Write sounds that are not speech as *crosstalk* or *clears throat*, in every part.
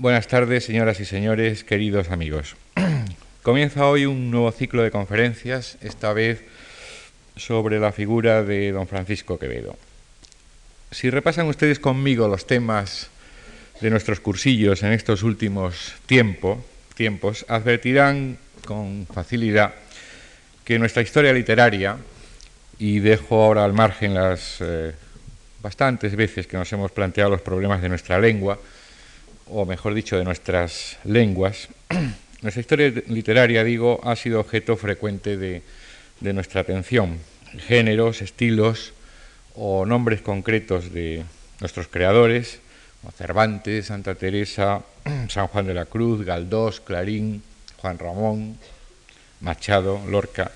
Buenas tardes, señoras y señores, queridos amigos. *clears throat* Comienza hoy un nuevo ciclo de conferencias, esta vez sobre la figura de don Francisco Quevedo. Si repasan ustedes conmigo los temas de nuestros cursillos en estos últimos tiempo, tiempos, advertirán con facilidad que nuestra historia literaria, y dejo ahora al margen las eh, bastantes veces que nos hemos planteado los problemas de nuestra lengua, o mejor dicho, de nuestras lenguas, *clears throat* nuestra historia literaria, digo, ha sido objeto frecuente de, nuestra atención. Géneros, estilos o nombres concretos de nuestros creadores, como Cervantes, Santa Teresa, *clears throat* San Juan de la Cruz, Galdós, Clarín, Juan Ramón, Machado, Lorca,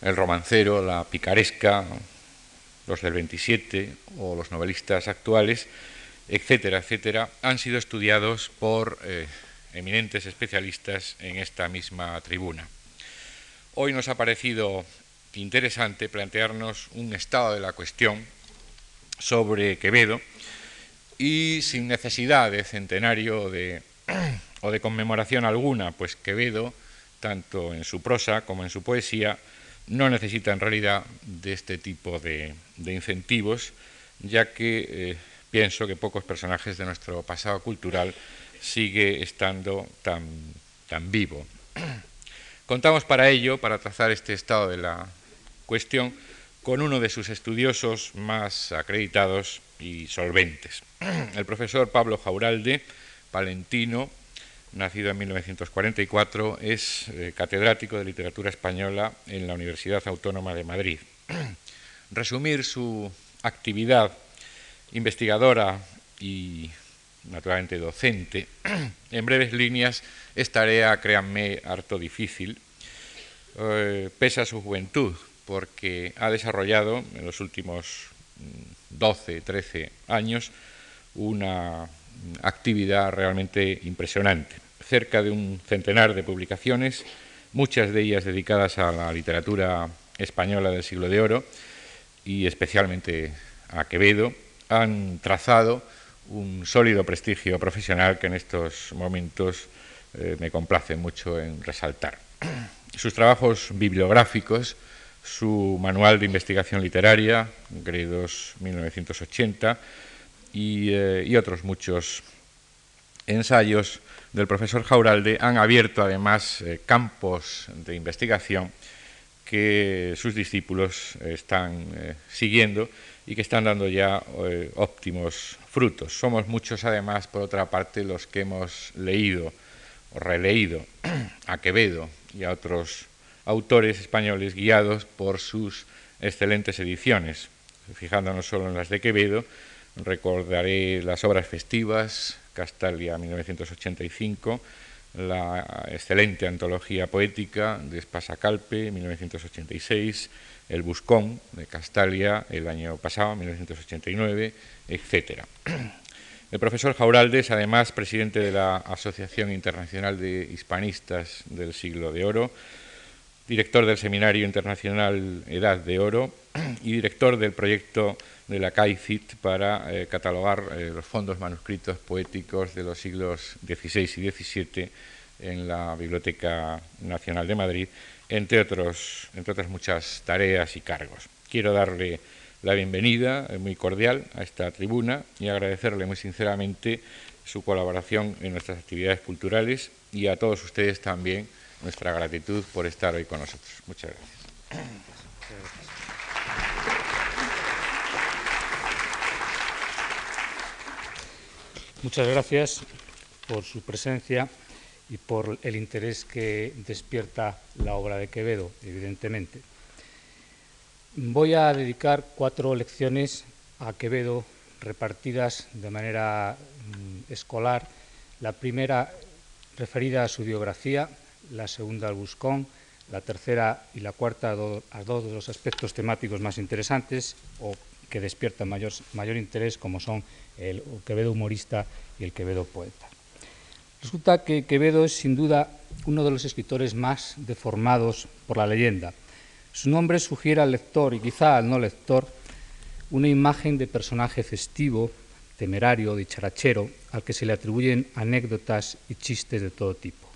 el romancero, la picaresca, los del 27 o los novelistas actuales, etcétera, etcétera, han sido estudiados por eh, eminentes especialistas en esta misma tribuna. Hoy nos ha parecido interesante plantearnos un estado de la cuestión sobre Quevedo y sin necesidad de centenario *clears throat* o de conmemoración alguna, pues Quevedo, tanto en su prosa como en su poesía, no necesita en realidad de este tipo de, incentivos, ya que eh, pienso que pocos personajes de nuestro pasado cultural sigue estando tan, tan vivo. Contamos para ello, para trazar este estado de la cuestión, con uno de sus estudiosos más acreditados y solventes, el profesor Pablo Jauralde, palentino, nacido en 1944, es eh, catedrático de literatura española en la Universidad Autónoma de Madrid. Resumir su actividad investigadora y naturalmente docente, *clears throat* en breves líneas es tarea, créanme, harto difícil, eh, pese a su juventud, porque ha desarrollado en los últimos 12, mm, 13 años una actividad realmente impresionante. Cerca de un centenar de publicaciones, muchas de ellas dedicadas a la literatura española del siglo de oro y especialmente a Quevedo, han trazado un sólido prestigio profesional que en estos momentos eh, me complace mucho en resaltar. *clears throat* Sus trabajos bibliográficos, su manual de investigación literaria, Gredos 1980, eh, y, otros muchos ensayos del profesor Jauralde han abierto además eh, campos de investigación que sus discípulos están siguiendo y que están dando ya eh, óptimos frutos. Somos muchos, además, por otra parte, los que hemos leído o releído *clears throat* a Quevedo y a otros autores españoles guiados por sus excelentes ediciones. Fijándonos solo en las de Quevedo, recordaré las obras festivas, Castalia 1985, la excelente antología poética de Espasacalpe 1986, el Buscón de Castalia el año pasado, 1989, etc. El profesor Jauralde es además presidente de la Asociación Internacional de Hispanistas del Siglo de Oro, director del Seminario Internacional Edad de Oro y director del proyecto de la CAICIT para eh, catalogar eh, los fondos manuscritos poéticos de los siglos XVI y XVII en la Biblioteca Nacional de Madrid entre, otros, entre otras muchas tareas y cargos. Quiero darle la bienvenida eh, muy cordial a esta tribuna y agradecerle muy sinceramente su colaboración en nuestras actividades culturales y a todos ustedes también nuestra gratitud por estar hoy con nosotros. Muchas gracias. Muchas gracias por su presencia y por el interés que despierta la obra de Quevedo, evidentemente. Voy a dedicar cuatro lecciones a Quevedo repartidas de manera mm, escolar. La primera referida a su biografía, la segunda al Buscón, la tercera y la cuarta a, dos de los aspectos temáticos más interesantes o que despiertan mayor, mayor interés, como son el Quevedo humorista y el Quevedo poeta. Resulta que Quevedo es sin duda uno de los escritores más deformados por la leyenda. Su nombre sugiere al lector y quizá al no lector una imagen de personaje festivo, temerario, dicharachero, al que se le atribuyen anécdotas y chistes de todo tipo.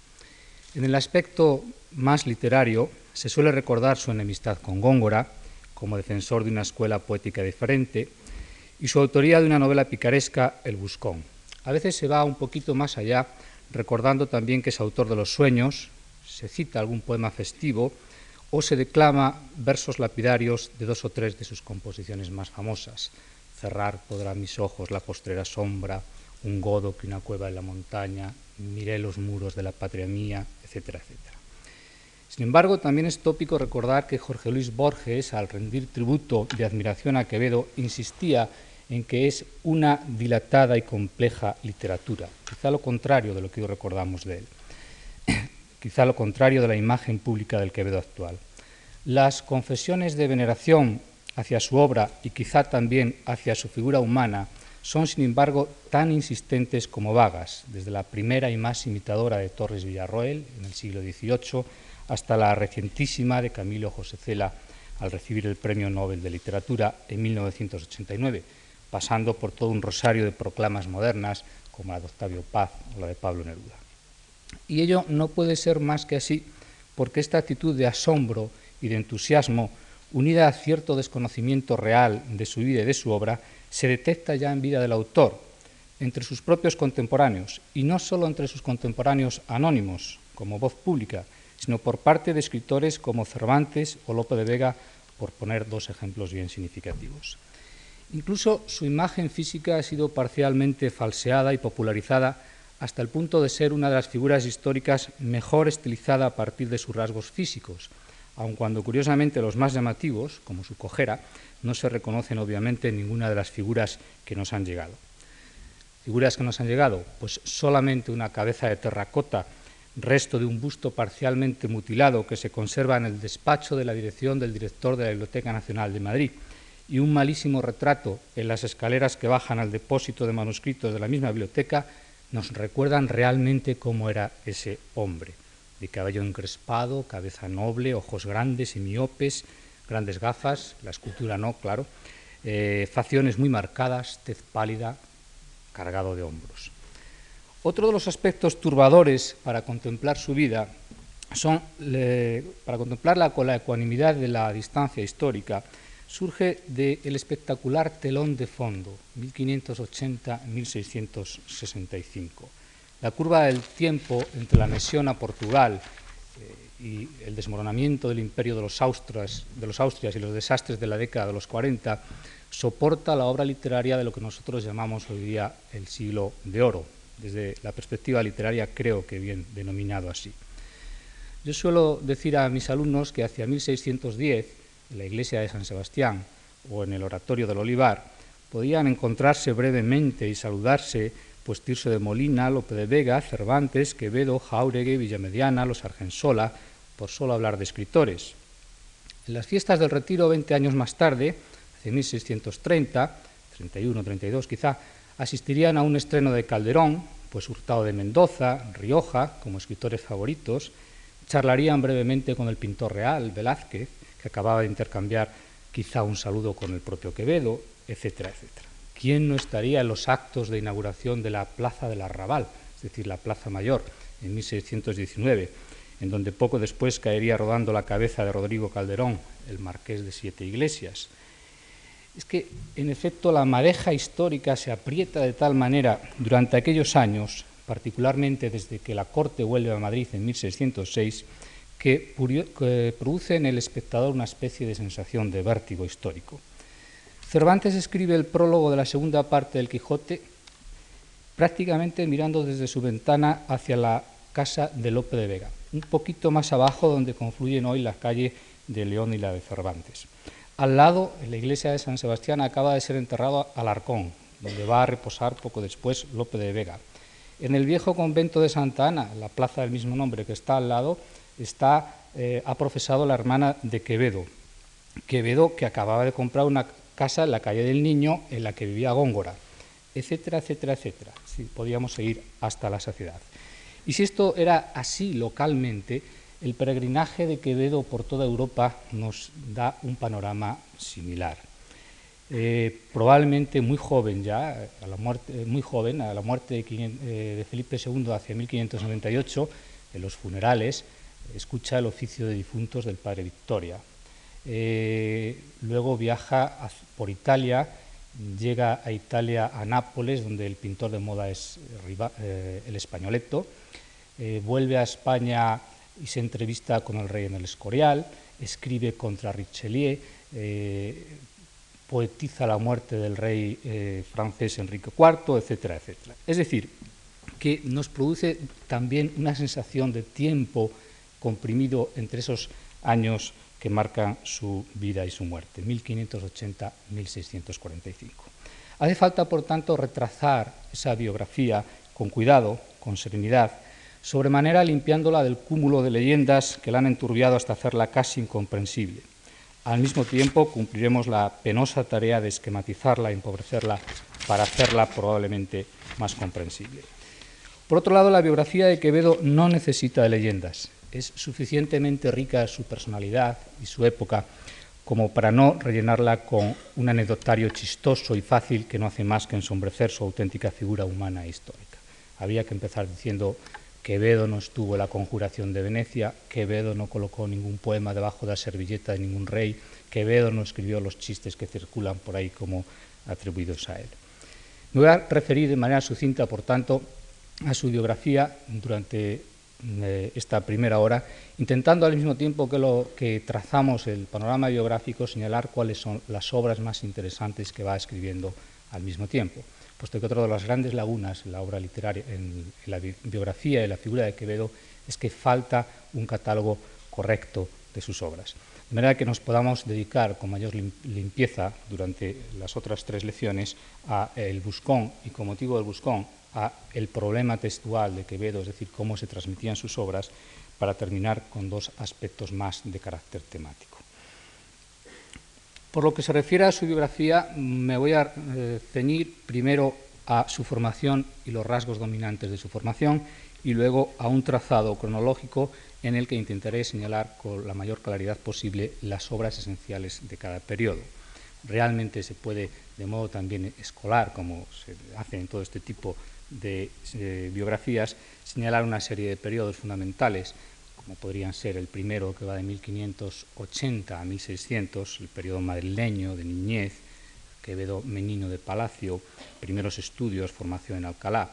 En el aspecto más literario, se suele recordar su enemistad con Góngora, como defensor de una escuela poética diferente, y su autoría de una novela picaresca, El Buscón. A veces se va un poquito más allá, recordando también que es autor de Los Sueños, se cita algún poema festivo o se declama versos lapidarios de dos o tres de sus composiciones más famosas. Cerrar podrá mis ojos la postrera sombra, un godo que una cueva en la montaña, miré los muros de la patria mía, etcétera, etcétera. Sin embargo, también es tópico recordar que Jorge Luis Borges, al rendir tributo de admiración a Quevedo, insistía en que es una dilatada y compleja literatura, quizá lo contrario de lo que hoy recordamos de él, *coughs* quizá lo contrario de la imagen pública del Quevedo actual. Las confesiones de veneración hacia su obra y quizá también hacia su figura humana son, sin embargo, tan insistentes como vagas, desde la primera y más imitadora de Torres Villarroel en el siglo XVIII hasta la recientísima de Camilo José Cela al recibir el Premio Nobel de Literatura en 1989, pasando por todo un rosario de proclamas modernas como la de Octavio Paz o la de Pablo Neruda. Y ello no puede ser más que así porque esta actitud de asombro y de entusiasmo, unida a cierto desconocimiento real de su vida y de su obra, se detecta ya en vida del autor, entre sus propios contemporáneos, y no solo entre sus contemporáneos anónimos, como voz pública, sino por parte de escritores como Cervantes o Lope de Vega, por poner dos ejemplos bien significativos. Incluso su imagen física ha sido parcialmente falseada y popularizada hasta el punto de ser una de las figuras históricas mejor estilizada a partir de sus rasgos físicos, aun cuando curiosamente los más llamativos, como su cojera, no se reconocen obviamente en ninguna de las figuras que nos han llegado. Figuras que nos han llegado, pues solamente una cabeza de terracota resto de un busto parcialmente mutilado que se conserva en el despacho de la dirección del director de la Biblioteca Nacional de Madrid, y un malísimo retrato en las escaleras que bajan al depósito de manuscritos de la misma biblioteca, nos recuerdan realmente cómo era ese hombre, de cabello encrespado, cabeza noble, ojos grandes y miopes, grandes gafas, la escultura no, claro, eh, facciones muy marcadas, tez pálida, cargado de hombros. Otro de los aspectos turbadores para contemplar su vida son, para contemplarla con la ecuanimidad de la distancia histórica, surge del espectacular telón de fondo, 1580-1665. La curva del tiempo entre la anexión a Portugal eh, y el desmoronamiento del imperio de los, Austrias, de los Austrias y los desastres de la década de los 40 soporta la obra literaria de lo que nosotros llamamos hoy día el siglo de oro, desde la perspectiva literaria creo que bien denominado así. Yo suelo decir a mis alumnos que hacia 1610, en la iglesia de San Sebastián o en el oratorio del Olivar, podían encontrarse brevemente y saludarse pues Tirso de Molina, Lope de Vega, Cervantes, Quevedo, Jauregui, Villamediana, los Argensola, por solo hablar de escritores. En las fiestas del Retiro, 20 años más tarde, hacia 1630, 31, 32 quizá, asistirían a un estreno de Calderón, pues Hurtado de Mendoza, Rioja, como escritores favoritos, charlarían brevemente con el pintor real, Velázquez, que acababa de intercambiar quizá un saludo con el propio Quevedo, etcétera, etcétera. ¿Quién no estaría en los actos de inauguración de la Plaza del Arrabal, es decir, la Plaza Mayor, en 1619, en donde poco después caería rodando la cabeza de Rodrigo Calderón, el marqués de Siete Iglesias? es que, en efecto, la madeja histórica se aprieta de tal manera durante aquellos años, particularmente desde que la Corte vuelve a Madrid en 1606, que produce en el espectador una especie de sensación de vértigo histórico. Cervantes escribe el prólogo de la segunda parte del Quijote prácticamente mirando desde su ventana hacia la casa de Lope de Vega, un poquito más abajo donde confluyen hoy la calle de León y la de Cervantes. Al lado, en la iglesia de San Sebastián, acaba de ser enterrado Alarcón, donde va a reposar poco después Lope de Vega. En el viejo convento de Santa Ana, la plaza del mismo nombre que está al lado, está, eh, ha profesado la hermana de Quevedo. Quevedo que acababa de comprar una casa en la calle del Niño en la que vivía Góngora, etcétera, etcétera, etcétera. Si podíamos seguir hasta la saciedad. Y si esto era así localmente, el peregrinaje de Quevedo por toda Europa nos da un panorama similar. eh, probablemente muy joven ya, a la muerte, muy joven, a la muerte de, Felipe II hacia 1598, en los funerales, escucha el oficio de difuntos del padre Victoria. luego viaja por Italia, llega a Italia, a Nápoles, donde el pintor de moda es el españoleto, vuelve a España y se entrevista con el rey en el Escorial, escribe contra Richelieu, eh, poetiza la muerte del rey eh, francés Enrique IV, etcétera, etcétera. Es decir, que nos produce también una sensación de tiempo comprimido entre esos años que marcan su vida y su muerte, 1580-1645. Hace falta, por tanto, retrasar esa biografía con cuidado, con serenidad, sobremanera limpiándola del cúmulo de leyendas que la han enturbiado hasta hacerla casi incomprensible. Al mismo tiempo, cumpliremos la penosa tarea de esquematizarla empobrecerla para hacerla probablemente más comprensible. Por otro lado, la biografía de Quevedo no necesita de leyendas. Es suficientemente rica su personalidad y su época como para no rellenarla con un anecdotario chistoso y fácil que no hace más que ensombrecer su auténtica figura humana e histórica. Habría que empezar diciendo Quevedo no estuvo en la conjuración de Venecia, Quevedo no colocó ningún poema debajo de la servilleta de ningún rey, Quevedo no escribió los chistes que circulan por ahí como atribuidos a él. Me voy a referir de manera sucinta, por tanto, a su biografía durante eh, esta primera hora, intentando al mismo tiempo que, lo, que trazamos el panorama biográfico señalar cuáles son las obras más interesantes que va escribiendo al mismo tiempo puesto que otra de las grandes lagunas en la obra literaria, en, la biografía y la figura de Quevedo, es que falta un catálogo correcto de sus obras. De manera que nos podamos dedicar con mayor limpieza durante las otras tres lecciones a el buscón y con motivo del buscón a el problema textual de Quevedo, es decir, cómo se transmitían sus obras, para terminar con dos aspectos más de carácter temático. Por lo que se refiere a su biografía, me voy a eh, ceñir primero a su formación y los rasgos dominantes de su formación y luego a un trazado cronológico en el que intentaré señalar con la mayor claridad posible las obras esenciales de cada periodo. Realmente se puede, de modo también escolar, como se hace en todo este tipo de eh, biografías, señalar una serie de periodos fundamentales como podrían ser el primero que va de 1580 a 1600, el periodo madrileño de niñez, Quevedo Menino de Palacio, primeros estudios, formación en Alcalá.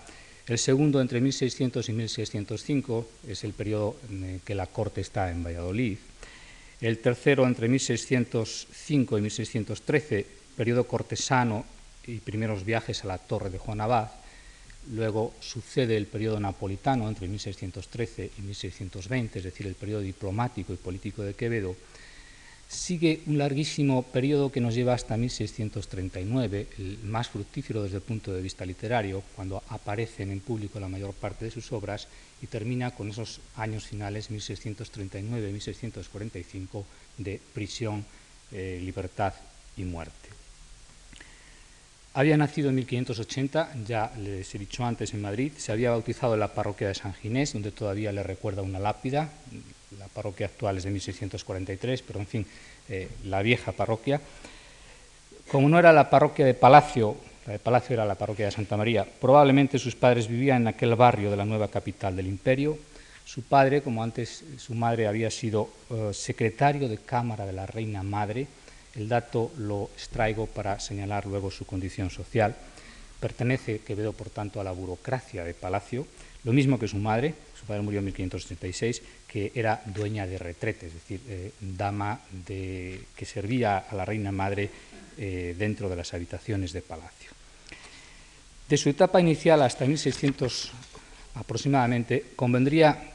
El segundo, entre 1600 y 1605, es el periodo en que la corte está en Valladolid. El tercero, entre 1605 y 1613, periodo cortesano y primeros viajes a la torre de Juan Abad. Luego sucede el periodo napolitano entre 1613 y 1620, es decir, el periodo diplomático y político de Quevedo. Sigue un larguísimo periodo que nos lleva hasta 1639, el más fructífero desde el punto de vista literario, cuando aparecen en público la mayor parte de sus obras, y termina con esos años finales, 1639-1645, de prisión, eh, libertad y muerte. Había nacido en 1580, ya les he dicho antes, en Madrid. Se había bautizado en la parroquia de San Ginés, donde todavía le recuerda una lápida. La parroquia actual es de 1643, pero en fin, eh, la vieja parroquia. Como no era la parroquia de Palacio, la de Palacio era la parroquia de Santa María, probablemente sus padres vivían en aquel barrio de la nueva capital del imperio. Su padre, como antes su madre, había sido eh, secretario de Cámara de la Reina Madre el dato lo extraigo para señalar luego su condición social. Pertenece Quevedo, por tanto, a la burocracia de Palacio, lo mismo que su madre, su padre murió en 1586, que era dueña de retrete, es decir, eh, dama de, que servía a la reina madre eh, dentro de las habitaciones de Palacio. De su etapa inicial hasta 1600 aproximadamente, convendría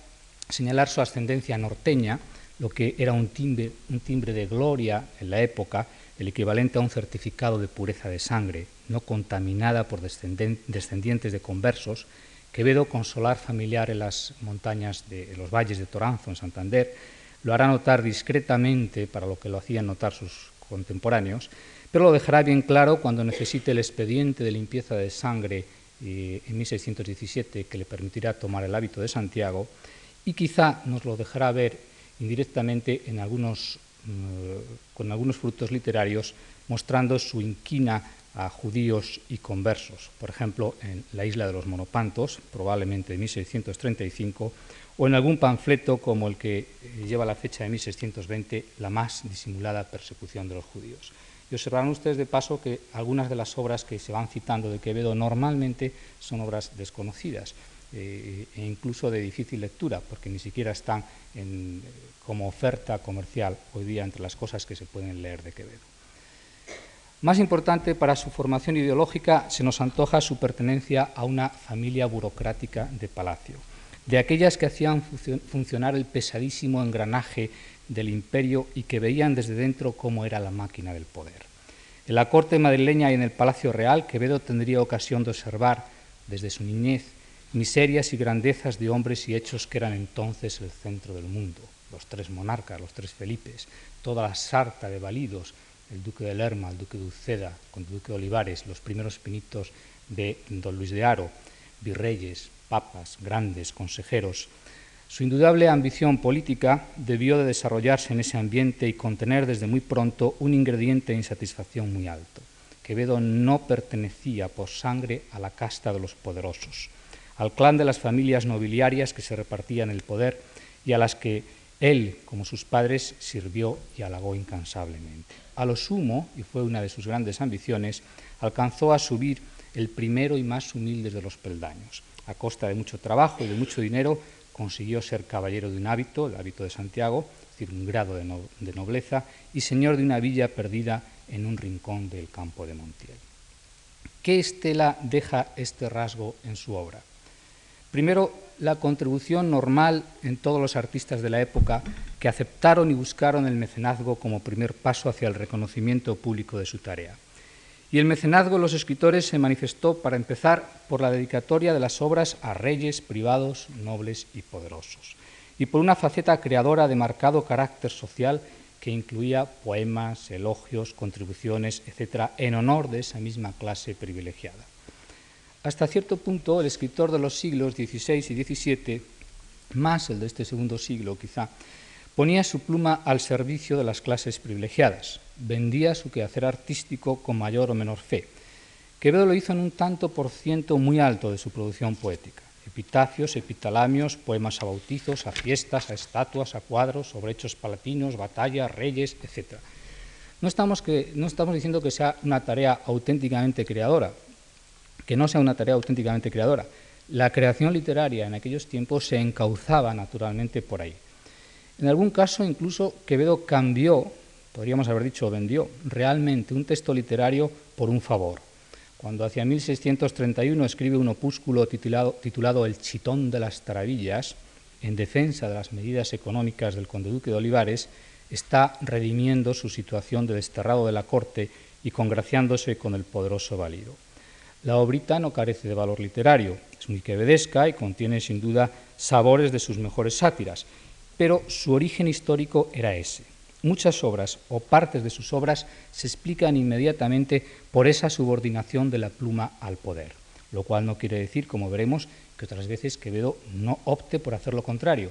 señalar su ascendencia norteña, lo que era un timbre, un timbre de gloria en la época, el equivalente a un certificado de pureza de sangre, no contaminada por descendientes de conversos, Quevedo, consolar familiar en las montañas de los valles de Toranzo, en Santander, lo hará notar discretamente para lo que lo hacían notar sus contemporáneos, pero lo dejará bien claro cuando necesite el expediente de limpieza de sangre eh, en 1617 que le permitirá tomar el hábito de Santiago, y quizá nos lo dejará ver indirectamente en algunos con algunos frutos literarios mostrando su inquina a judíos y conversos, por ejemplo, en la isla de los Monopantos, probablemente de 1635, o en algún panfleto como el que lleva la fecha de 1620, la más disimulada persecución de los judíos. Y observarán ustedes de paso que algunas de las obras que se van citando de Quevedo normalmente son obras desconocidas eh, e incluso de difícil lectura, porque ni siquiera están como oferta comercial hoy día entre las cosas que se pueden leer de Quevedo. Más importante para su formación ideológica se nos antoja su pertenencia a una familia burocrática de palacio, de aquellas que hacían funcionar el pesadísimo engranaje del imperio y que veían desde dentro cómo era la máquina del poder. En la corte madrileña y en el Palacio Real, Quevedo tendría ocasión de observar desde su niñez miserias y grandezas de hombres y hechos que eran entonces el centro del mundo, los tres monarcas, los tres Felipes, toda la sarta de validos, el duque de Lerma, el duque de Uceda, con el duque de Olivares, los primeros pinitos de don Luis de Haro, virreyes, papas, grandes, consejeros, su indudable ambición política debió de desarrollarse en ese ambiente y contener desde muy pronto un ingrediente de insatisfacción muy alto. Quevedo no pertenecía por sangre a la casta de los poderosos, al clan de las familias nobiliarias que se repartían el poder y a las que él, como sus padres, sirvió y halagó incansablemente. A lo sumo, y fue una de sus grandes ambiciones, alcanzó a subir el primero y más humilde de los peldaños. A costa de mucho trabajo y de mucho dinero, consiguió ser caballero de un hábito, el hábito de Santiago, es decir, un grado de, nobleza, y señor de una villa perdida en un rincón del campo de Montiel. ¿Qué estela deja este rasgo en su obra? Primero, la contribución normal en todos los artistas de la época que aceptaron y buscaron el mecenazgo como primer paso hacia el reconocimiento público de su tarea. Y el mecenazgo de los escritores se manifestó, para empezar, por la dedicatoria de las obras a reyes, privados, nobles y poderosos, y por una faceta creadora de marcado carácter social que incluía poemas, elogios, contribuciones, etc., en honor de esa misma clase privilegiada. Hasta cierto punto, el escritor de los siglos XVI y XVII, más el de este segundo siglo quizá, ponía su pluma al servicio de las clases privilegiadas, vendía su quehacer artístico con mayor o menor fe. Quevedo lo hizo en un tanto por ciento muy alto de su producción poética. Epitafios, epitalamios, poemas a bautizos, a fiestas, a estatuas, a cuadros, sobre hechos palatinos, batallas, reyes, etc. No estamos, que, no estamos diciendo que sea una tarea auténticamente creadora, que no sea una tarea auténticamente creadora. La creación literaria en aquellos tiempos se encauzaba naturalmente por ahí. En algún caso incluso Quevedo cambió podríamos haber dicho vendió realmente un texto literario por un favor. Cuando hacia 1631 escribe un opúsculo titulado, titulado El chitón de las taravillas, en defensa de las medidas económicas del conde duque de Olivares, está redimiendo su situación de desterrado de la corte y congraciándose con el poderoso válido. La obrita no carece de valor literario, es muy quevedesca y contiene sin duda sabores de sus mejores sátiras, pero su origen histórico era ese, Muchas obras o partes de sus obras se explican inmediatamente por esa subordinación de la pluma al poder, lo cual no quiere decir, como veremos, que otras veces Quevedo no opte por hacer lo contrario,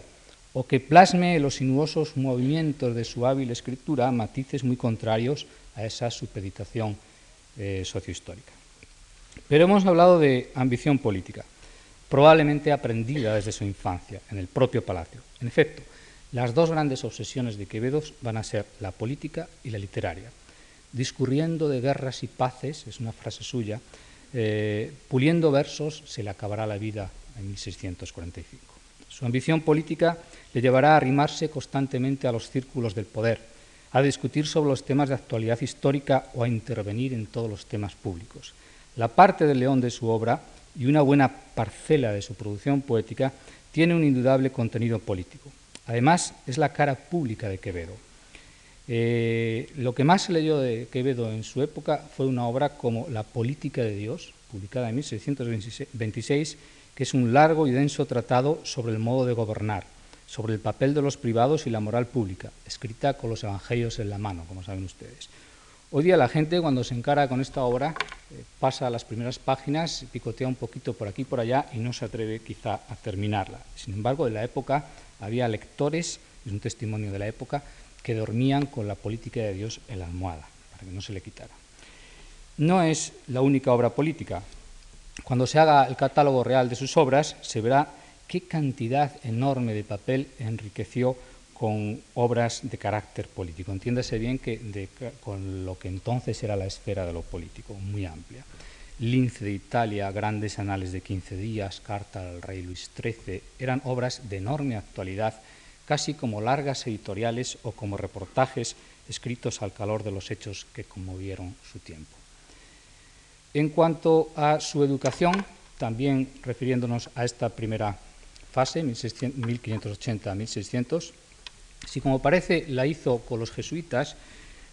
o que plasme los sinuosos movimientos de su hábil escritura matices muy contrarios a esa supeditación eh, sociohistórica. Pero hemos hablado de ambición política, probablemente aprendida desde su infancia, en el propio palacio. En efecto, las dos grandes obsesiones de Quevedo van a ser la política y la literaria. Discurriendo de guerras y paces, es una frase suya, eh, puliendo versos se le acabará la vida en 1645. Su ambición política le llevará a arrimarse constantemente a los círculos del poder, a discutir sobre los temas de actualidad histórica o a intervenir en todos los temas públicos. La parte del león de su obra y una buena parcela de su producción poética tiene un indudable contenido político. Además, es la cara pública de Quevedo. Eh, lo que más se leyó de Quevedo en su época fue una obra como La política de Dios, publicada en 1626, que es un largo y denso tratado sobre el modo de gobernar, sobre el papel de los privados y la moral pública, escrita con los evangelios en la mano, como saben ustedes. Hoy día la gente cuando se encara con esta obra eh, pasa a las primeras páginas, picotea un poquito por aquí y por allá y no se atreve quizá a terminarla. Sin embargo, en la época había lectores, es un testimonio de la época, que dormían con la política de Dios en la almohada, para que no se le quitara. No es la única obra política. Cuando se haga el catálogo real de sus obras, se verá qué cantidad enorme de papel enriqueció con obras de carácter político. Entiéndase bien que con lo que entonces era la esfera de lo político, muy amplia. Lince de Italia, Grandes Anales de 15 días, Carta al Rey Luis XIII, eran obras de enorme actualidad, casi como largas editoriales o como reportajes escritos al calor de los hechos que conmovieron su tiempo. En cuanto a su educación, también refiriéndonos a esta primera fase, 1580-1600, si como parece la hizo con los jesuitas,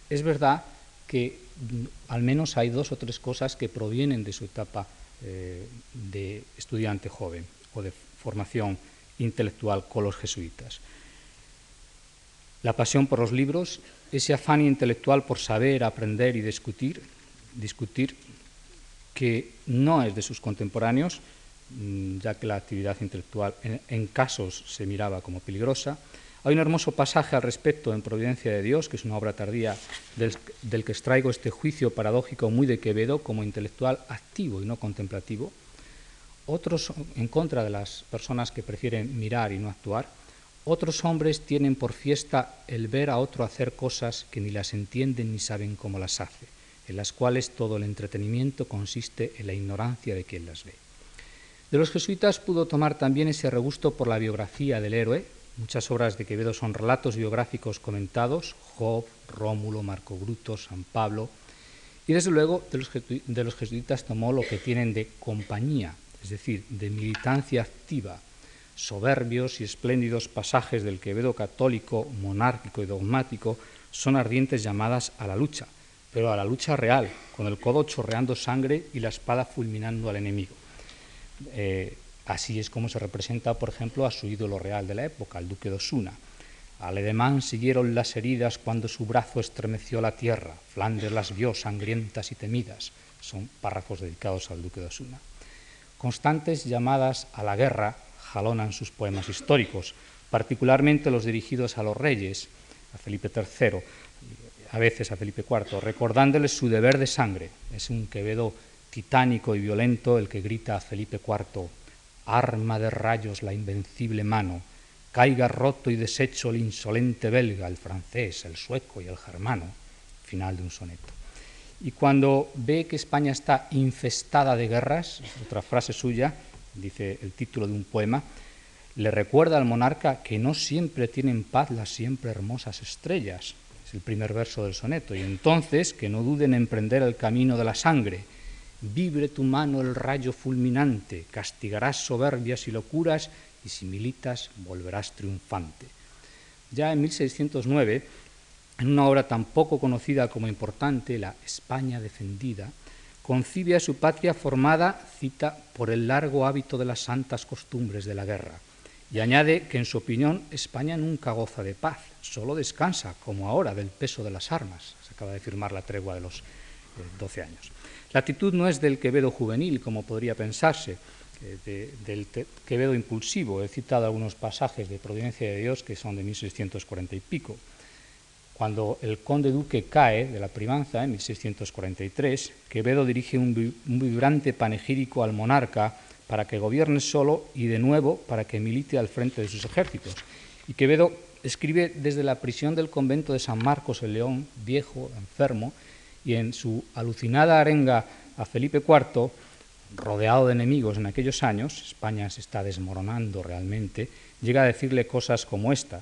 es verdad que mm, al menos hay dos o tres cosas que provienen de su etapa eh, de estudiante joven o de formación intelectual con los jesuitas. La pasión por los libros, ese afán intelectual por saber, aprender y discutir, discutir que no es de sus contemporáneos, mm, ya que la actividad intelectual en casos se miraba como peligrosa, hay un hermoso pasaje al respecto en Providencia de Dios, que es una obra tardía del, que extraigo este juicio paradójico muy de Quevedo como intelectual activo y no contemplativo. Otros, en contra de las personas que prefieren mirar y no actuar, otros hombres tienen por fiesta el ver a otro hacer cosas que ni las entienden ni saben cómo las hace, en las cuales todo el entretenimiento consiste en la ignorancia de quien las ve. De los jesuitas pudo tomar también ese regusto por la biografía del héroe, Muchas obras de Quevedo son relatos biográficos comentados, Job, Rómulo, Marco Bruto, San Pablo, y desde luego de los, jesuitas tomó lo que tienen de compañía, es decir, de militancia activa, soberbios y espléndidos pasajes del Quevedo católico, monárquico y dogmático son ardientes llamadas a la lucha, pero a la lucha real, con el codo chorreando sangre y la espada fulminando al enemigo. Eh, Así es como se representa, por ejemplo, a su ídolo real de la época, el duque de Osuna. Al Edemán siguieron las heridas cuando su brazo estremeció la tierra. Flandes las vio sangrientas y temidas. Son párrafos dedicados al duque de Osuna. Constantes llamadas a la guerra jalonan sus poemas históricos, particularmente los dirigidos a los reyes, a Felipe III, a veces a Felipe IV, recordándoles su deber de sangre. Es un Quevedo titánico y violento el que grita a Felipe IV arma de rayos la invencible mano, caiga roto y deshecho el insolente belga, el francés, el sueco y el germano, final de un soneto. Y cuando ve que España está infestada de guerras, otra frase suya, dice el título de un poema, le recuerda al monarca que no siempre tienen paz las siempre hermosas estrellas, es el primer verso del soneto, y entonces que no duden en emprender el camino de la sangre, vibre tu mano el rayo fulminante, castigarás soberbias y locuras, y si militas volverás triunfante. Ya en 1609, en una obra tan poco conocida como importante, La España defendida, concibe a su patria formada, cita, por el largo hábito de las santas costumbres de la guerra, y añade que en su opinión España nunca goza de paz, solo descansa, como ahora, del peso de las armas. Se acaba de firmar la tregua de los 12 eh, años. La actitud no es del Quevedo juvenil, como podría pensarse, eh, del Quevedo impulsivo. He citado algunos pasajes de Providencia de Dios que son de 1640 y pico. Cuando el conde duque cae de la privanza en 1643, Quevedo dirige un, vibrante panegírico al monarca para que gobierne solo y de nuevo para que milite al frente de sus ejércitos. Y Quevedo escribe desde la prisión del convento de San Marcos el León, viejo, enfermo, y en su alucinada arenga a Felipe IV, rodeado de enemigos en aquellos años, España se está desmoronando realmente, llega a decirle cosas como esta.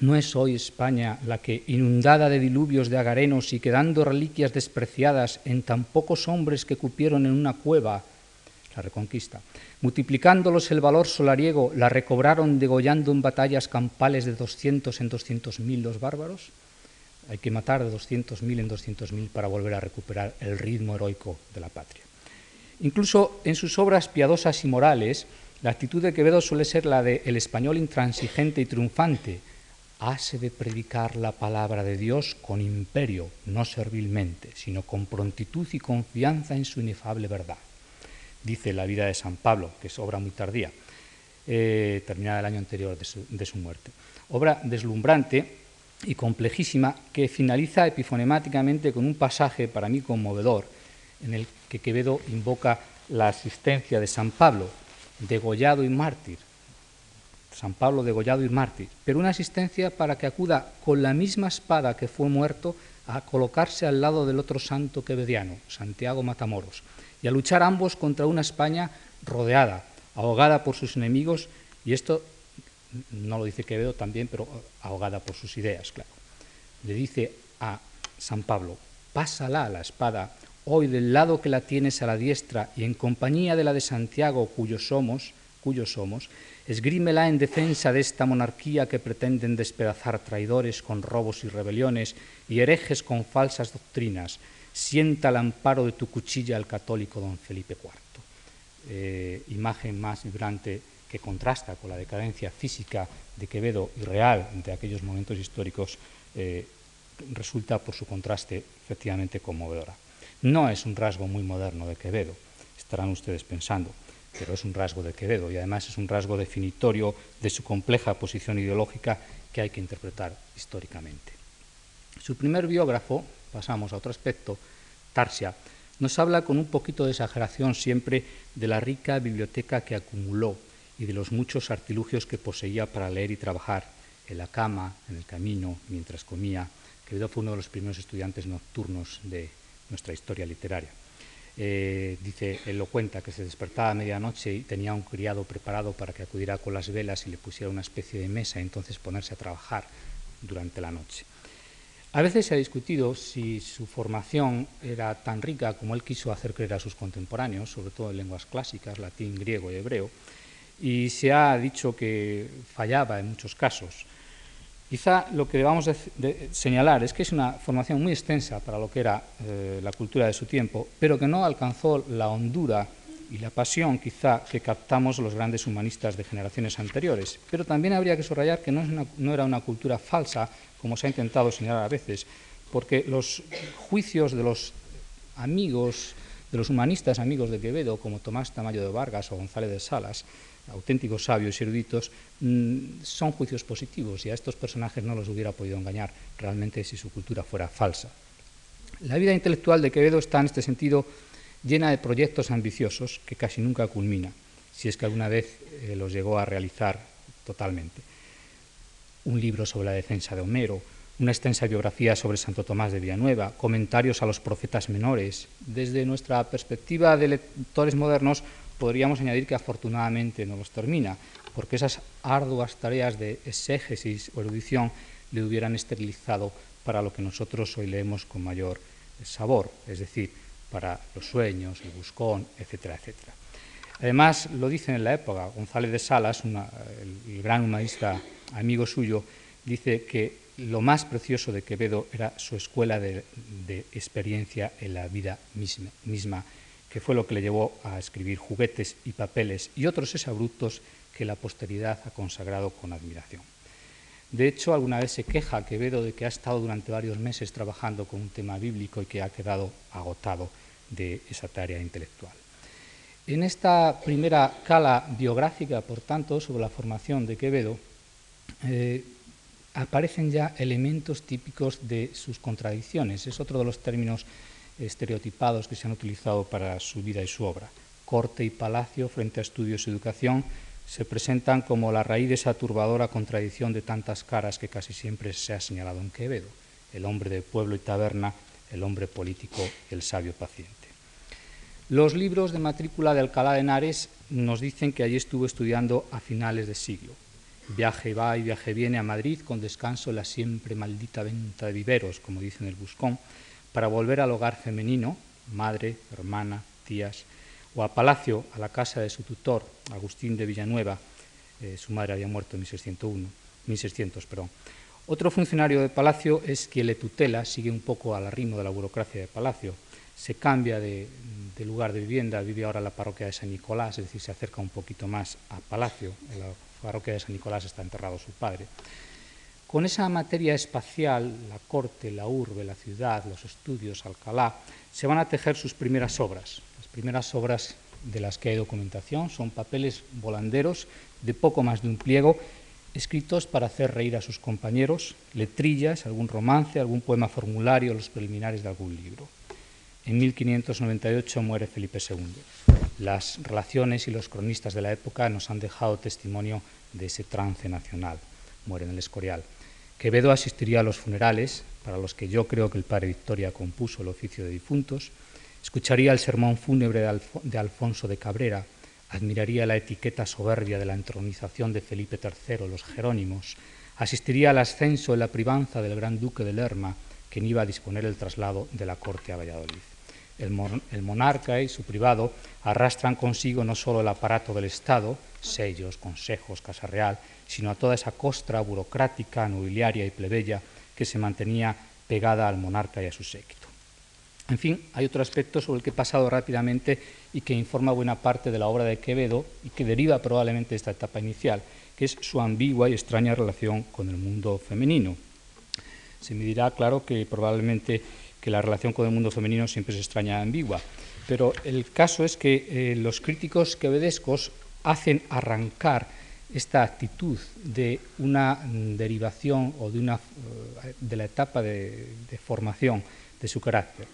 ¿No es hoy España la que, inundada de diluvios de agarenos y quedando reliquias despreciadas en tan pocos hombres que cupieron en una cueva, la reconquista, multiplicándolos el valor solariego, la recobraron degollando en batallas campales de doscientos en doscientos mil los bárbaros? Hay que matar de 200.000 en 200.000 para volver a recuperar el ritmo heroico de la patria. Incluso en sus obras piadosas y morales, la actitud de Quevedo suele ser la de el español intransigente y triunfante. Hase de predicar la palabra de Dios con imperio, no servilmente, sino con prontitud y confianza en su inefable verdad. Dice la vida de San Pablo, que es obra muy tardía, eh, terminada el año anterior de su muerte. Obra deslumbrante y complejísima que finaliza epifonemáticamente con un pasaje para mí conmovedor en el que Quevedo invoca la asistencia de San Pablo, degollado y mártir, San Pablo degollado y mártir, pero una asistencia para que acuda con la misma espada que fue muerto a colocarse al lado del otro santo quevediano, Santiago Matamoros, y a luchar ambos contra una España rodeada, ahogada por sus enemigos, y esto no lo dice Quevedo también, pero ahogada por sus ideas, claro. Le dice a San Pablo, pásala la espada, hoy del lado que la tienes a la diestra y en compañía de la de Santiago, cuyos somos, cuyos somos, esgrímela en defensa de esta monarquía que pretenden despedazar traidores con robos y rebeliones y herejes con falsas doctrinas. Sienta el amparo de tu cuchilla al católico don Felipe IV. Eh, imagen más vibrante que contrasta con la decadencia física de Quevedo y real de aquellos momentos históricos, eh, resulta por su contraste efectivamente conmovedora. No es un rasgo muy moderno de Quevedo, estarán ustedes pensando, pero es un rasgo de Quevedo y además es un rasgo definitorio de su compleja posición ideológica que hay que interpretar históricamente. Su primer biógrafo, pasamos a otro aspecto, Tarsia, nos habla con un poquito de exageración siempre de la rica biblioteca que acumuló y de los muchos artilugios que poseía para leer y trabajar en la cama, en el camino, mientras comía. Quevedo fue uno de los primeros estudiantes nocturnos de nuestra historia literaria. Eh, dice, él lo cuenta, que se despertaba a medianoche y tenía un criado preparado para que acudiera con las velas y le pusiera una especie de mesa y entonces ponerse a trabajar durante la noche. A veces se ha discutido si su formación era tan rica como él quiso hacer creer a sus contemporáneos, sobre todo en lenguas clásicas, latín, griego y hebreo, y se ha dicho que fallaba en muchos casos. Quizá lo que debamos de, señalar es que es una formación muy extensa para lo que era eh, la cultura de su tiempo, pero que no alcanzó la hondura y la pasión quizá que captamos los grandes humanistas de generaciones anteriores. Pero también habría que subrayar que no, no era una cultura falsa, como se ha intentado señalar a veces, porque los juicios de los amigos, de los humanistas amigos de Quevedo, como Tomás Tamayo de Vargas o González de Salas, auténticos sabios y eruditos, mm, son juicios positivos y a estos personajes no los hubiera podido engañar realmente si su cultura fuera falsa. La vida intelectual de Quevedo está en este sentido llena de proyectos ambiciosos que casi nunca culmina, si es que alguna vez eh, los llegó a realizar totalmente. Un libro sobre la defensa de Homero, una extensa biografía sobre Santo Tomás de Villanueva, comentarios a los profetas menores. Desde nuestra perspectiva de lectores modernos, podríamos añadir que afortunadamente no los termina, porque esas arduas tareas de exégesis o erudición le hubieran esterilizado para lo que nosotros hoy leemos con mayor sabor, es decir, para los sueños, el buscón, etcétera, etcétera. Además, lo dicen en la época, González de Salas, el, gran humanista amigo suyo, dice que lo más precioso de Quevedo era su escuela de, experiencia en la vida misma que fue lo que le llevó a escribir juguetes y papeles y otros exabruptos que la posteridad ha consagrado con admiración. De hecho, alguna vez se queja Quevedo de que ha estado durante varios meses trabajando con un tema bíblico y que ha quedado agotado de esa tarea intelectual. En esta primera cala biográfica, por tanto, sobre la formación de Quevedo, eh, aparecen ya elementos típicos de sus contradicciones. Es otro de los términos estereotipados que se han utilizado para su vida y su obra. Corte y palacio frente a estudios y educación se presentan como la raíz de esa turbadora contradicción de tantas caras que casi siempre se ha señalado en Quevedo, el hombre de pueblo y taberna, el hombre político, el sabio paciente. Los libros de matrícula de Alcalá de Henares nos dicen que allí estuvo estudiando a finales de siglo. Viaje va y viaje viene a Madrid con descanso en la siempre maldita venta de viveros, como dice en el Buscón, para volver al hogar femenino, madre, hermana, tías, o a Palacio, a la casa de su tutor, Agustín de Villanueva, eh, su madre había muerto en 1601, 1600. Perdón. Otro funcionario de Palacio es quien le tutela, sigue un poco al ritmo de la burocracia de Palacio. Se cambia de, de, lugar de vivienda, vive ahora en la parroquia de San Nicolás, es decir, se acerca un poquito más a Palacio. En la parroquia de San Nicolás está enterrado su padre. Con esa materia espacial, la corte, la urbe, la ciudad, los estudios, Alcalá, se van a tejer sus primeras obras. Las primeras obras de las que hay documentación son papeles volanderos de poco más de un pliego escritos para hacer reír a sus compañeros, letrillas, algún romance, algún poema formulario, los preliminares de algún libro. En 1598 muere Felipe II. Las relaciones y los cronistas de la época nos han dejado testimonio de ese trance nacional. Muere en el Escorial. Quevedo asistiría a los funerales, para los que yo creo que el padre Victoria compuso el oficio de difuntos, escucharía el sermón fúnebre de, Alfonso de Cabrera, admiraría la etiqueta soberbia de la entronización de Felipe III, los Jerónimos, asistiría al ascenso en la privanza del gran duque de Lerma, quien iba a disponer el traslado de la corte a Valladolid. El, monarca y su privado arrastran consigo no solo el aparato del Estado, sellos, consejos, casa real, sino a toda esa costra burocrática, nobiliaria y plebeya que se mantenía pegada al monarca y a su séquito. En fin, hay otro aspecto sobre el que he pasado rápidamente y que informa buena parte de la obra de Quevedo y que deriva probablemente de esta etapa inicial, que es su ambigua y extraña relación con el mundo femenino. Se me dirá, claro, que probablemente que la relación con el mundo femenino siempre es extraña y ambigua, pero el caso es que eh, los críticos quevedescos hacen arrancar esta actitud de una derivación o de, una, eh, de la etapa de formación de su carácter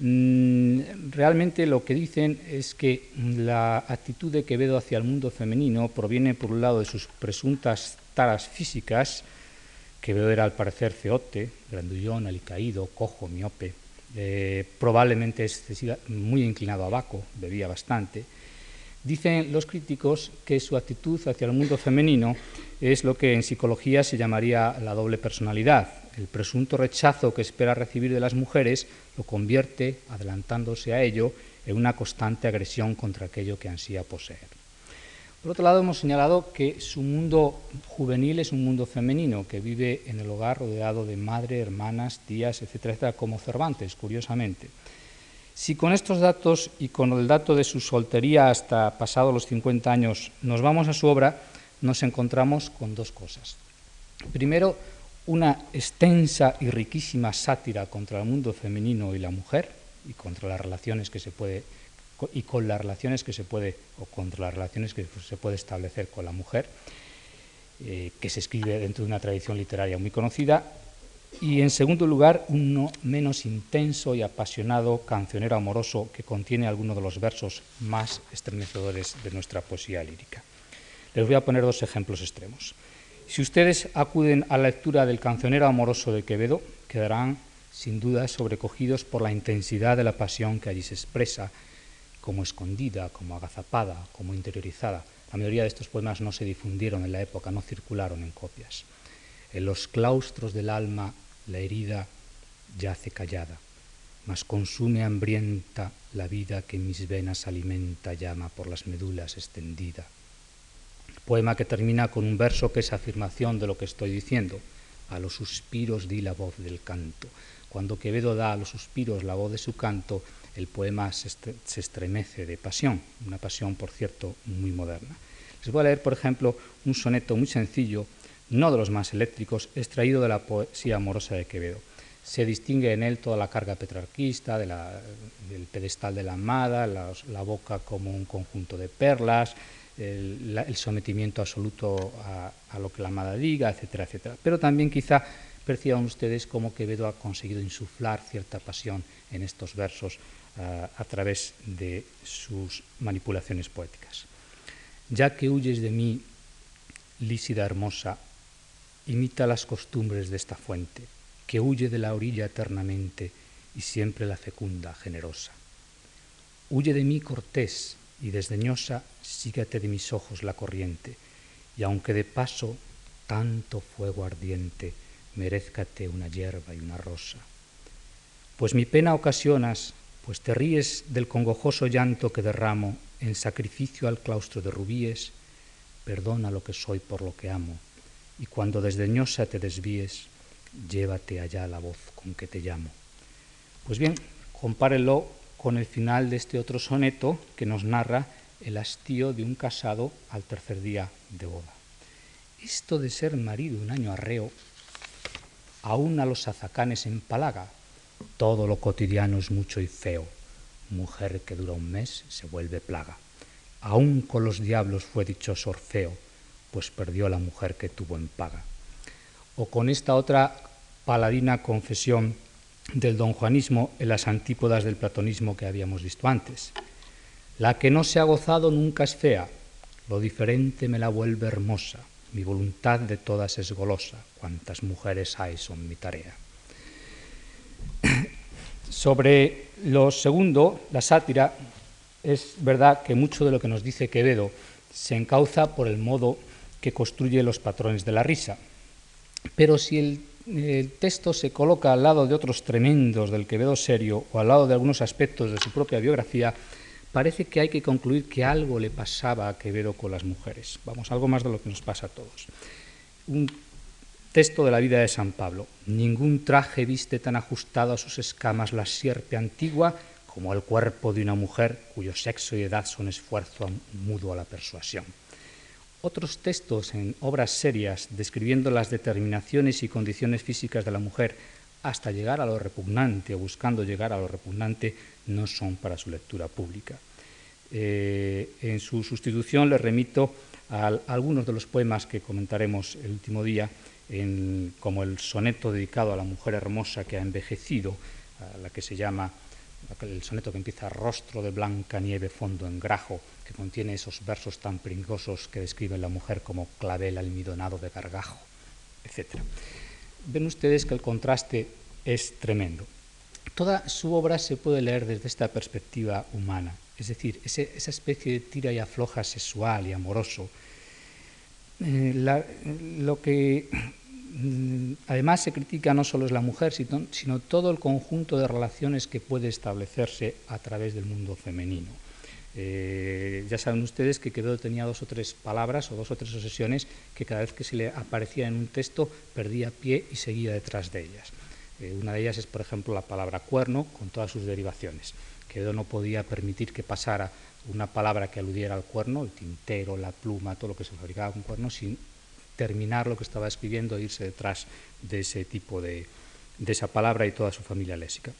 Mm, realmente lo que dicen es que la actitud de Quevedo hacia el mundo femenino proviene, por un lado, de sus presuntas taras físicas. Quevedo era, al parecer, ceote, grandullón, alicaído, cojo, miope. Eh, probablemente excesiva, muy inclinado a Baco, bebía bastante. Dicen los críticos que su actitud hacia el mundo femenino es lo que en psicología se llamaría la doble personalidad, el presunto rechazo que espera recibir de las mujeres lo convierte, adelantándose a ello, en una constante agresión contra aquello que ansía poseer. Por otro lado, hemos señalado que su mundo juvenil es un mundo femenino, que vive en el hogar rodeado de madre, hermanas, tías, etcétera, etcétera, como Cervantes, curiosamente. Si con estos datos y con el dato de su soltería hasta pasados los 50 años nos vamos a su obra, nos encontramos con dos cosas. Primero, una extensa y riquísima sátira contra el mundo femenino y la mujer y contra las relaciones que se puede y con las relaciones que se puede o contra las relaciones que se puede establecer con la mujer eh, que se escribe dentro de una tradición literaria muy conocida y en segundo lugar un no menos intenso y apasionado cancionero amoroso que contiene algunos de los versos más estremecedores de nuestra poesía lírica. Les voy a poner dos ejemplos extremos. Si ustedes acuden a la lectura del cancionero amoroso de Quevedo, quedarán sin duda sobrecogidos por la intensidad de la pasión que allí se expresa, como escondida, como agazapada, como interiorizada. La mayoría de estos poemas no se difundieron en la época, no circularon en copias. En los claustros del alma la herida yace callada, mas consume hambrienta la vida que mis venas alimenta, llama por las médulas extendida poema que termina con un verso que es afirmación de lo que estoy diciendo. A los suspiros di la voz del canto. Cuando Quevedo da a los suspiros la voz de su canto, el poema se, estremece de pasión, una pasión, por cierto, muy moderna. Les voy a leer, por ejemplo, un soneto muy sencillo, no de los más eléctricos, extraído de la poesía amorosa de Quevedo. Se distingue en él toda la carga petrarquista, del pedestal de la amada, la boca como un conjunto de perlas, el, sometimiento absoluto a, lo que la amada diga, etcétera, etcétera. Pero también quizá perciban ustedes cómo Quevedo ha conseguido insuflar cierta pasión en estos versos a través de sus manipulaciones poéticas. Ya que huyes de mí, lísida hermosa, imita las costumbres de esta fuente, que huye de la orilla eternamente y siempre la fecunda, generosa. Huye de mí, cortés, y desdeñosa, sígate de mis ojos la corriente, y aunque de paso tanto fuego ardiente, merezcate una hierba y una rosa. Pues mi pena ocasionas, pues te ríes del congojoso llanto que derramo en sacrificio al claustro de rubíes, perdona lo que soy por lo que amo, y cuando desdeñosa te desvíes, llévate allá la voz con que te llamo. Pues bien, compárelo con el final de este otro soneto que nos narra el hastío de un casado al tercer día de boda. Esto de ser marido un año arreo, aún a los azacanes empalaga, todo lo cotidiano es mucho y feo, mujer que dura un mes se vuelve plaga. Aún con los diablos fue dichoso Orfeo, pues perdió la mujer que tuvo en paga. O con esta otra paladina confesión del don Juanismo en las antípodas del platonismo que habíamos visto antes. La que no se ha gozado nunca es fea, lo diferente me la vuelve hermosa, mi voluntad de todas es golosa, cuantas mujeres hay son mi tarea. *coughs* Sobre lo segundo, la sátira, es verdad que mucho de lo que nos dice Quevedo se encauza por el modo que construye los patrones de la risa. Pero si el, texto se coloca al lado de otros tremendos del Quevedo serio o al lado de algunos aspectos de su propia biografía, parece que hay que concluir que algo le pasaba a Quevedo con las mujeres. Vamos, algo más de lo que nos pasa a todos. Un texto de la vida de San Pablo. Ningún traje viste tan ajustado a sus escamas la sierpe antigua como el cuerpo de una mujer cuyo sexo y edad son esfuerzo mudo a la persuasión. Otros textos en obras serias describiendo las determinaciones y condiciones físicas de la mujer hasta llegar a lo repugnante o buscando llegar a lo repugnante no son para su lectura pública. Eh, en su sustitución le remito a, algunos de los poemas que comentaremos el último día, como el soneto dedicado a la mujer hermosa que ha envejecido, a la que se llama el soneto que empieza Rostro de blanca nieve, fondo en grajo, que contiene esos versos tan pringosos que describen la mujer como clavel almidonado de gargajo, etc. Ven ustedes que el contraste es tremendo. Toda su obra se puede leer desde esta perspectiva humana, es decir, ese, esa especie de tira y afloja sexual y amoroso. Eh, lo que además se critica no solo es la mujer, sino, sino todo el conjunto de relaciones que puede establecerse a través del mundo femenino. Eh, ya saben ustedes que Quevedo tenía dos o tres palabras o dos o tres obsesiones que cada vez que se le aparecía en un texto perdía pie y seguía detrás de ellas. Eh, una de ellas es, por ejemplo, la palabra cuerno con todas sus derivaciones. Quevedo no podía permitir que pasara una palabra que aludiera al cuerno, el tintero, la pluma, todo lo que se fabricaba con cuerno, sin terminar lo que estaba escribiendo e irse detrás de ese tipo de, esa palabra y toda su familia léxica.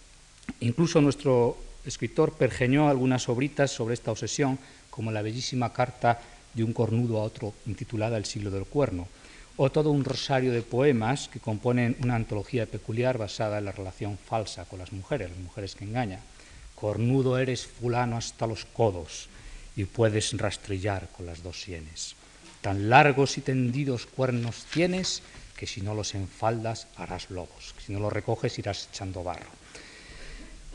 Incluso nuestro escritor pergeñó algunas obritas sobre esta obsesión, como la bellísima carta de un cornudo a otro intitulada El siglo del cuerno, o todo un rosario de poemas que componen una antología peculiar basada en la relación falsa con las mujeres, las mujeres que engañan. Cornudo eres fulano hasta los codos y puedes rastrillar con las dos sienes. Tan largos y tendidos cuernos tienes que si no los enfaldas harás lobos, si no los recoges irás echando barro.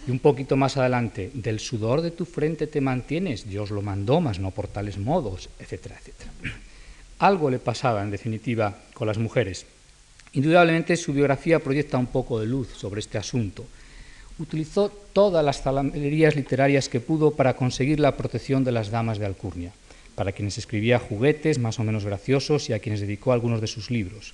Y un poquito más adelante, del sudor de tu frente te mantienes, Dios lo mandó, mas no por tales modos, etcétera, etcétera. *clears throat* Algo le pasaba, en definitiva, con las mujeres. Indudablemente su biografía proyecta un poco de luz sobre este asunto. Utilizó todas las zalamerías literarias que pudo para conseguir la protección de las damas de Alcurnia, para quienes escribía juguetes más o menos graciosos y a quienes dedicó algunos de sus libros.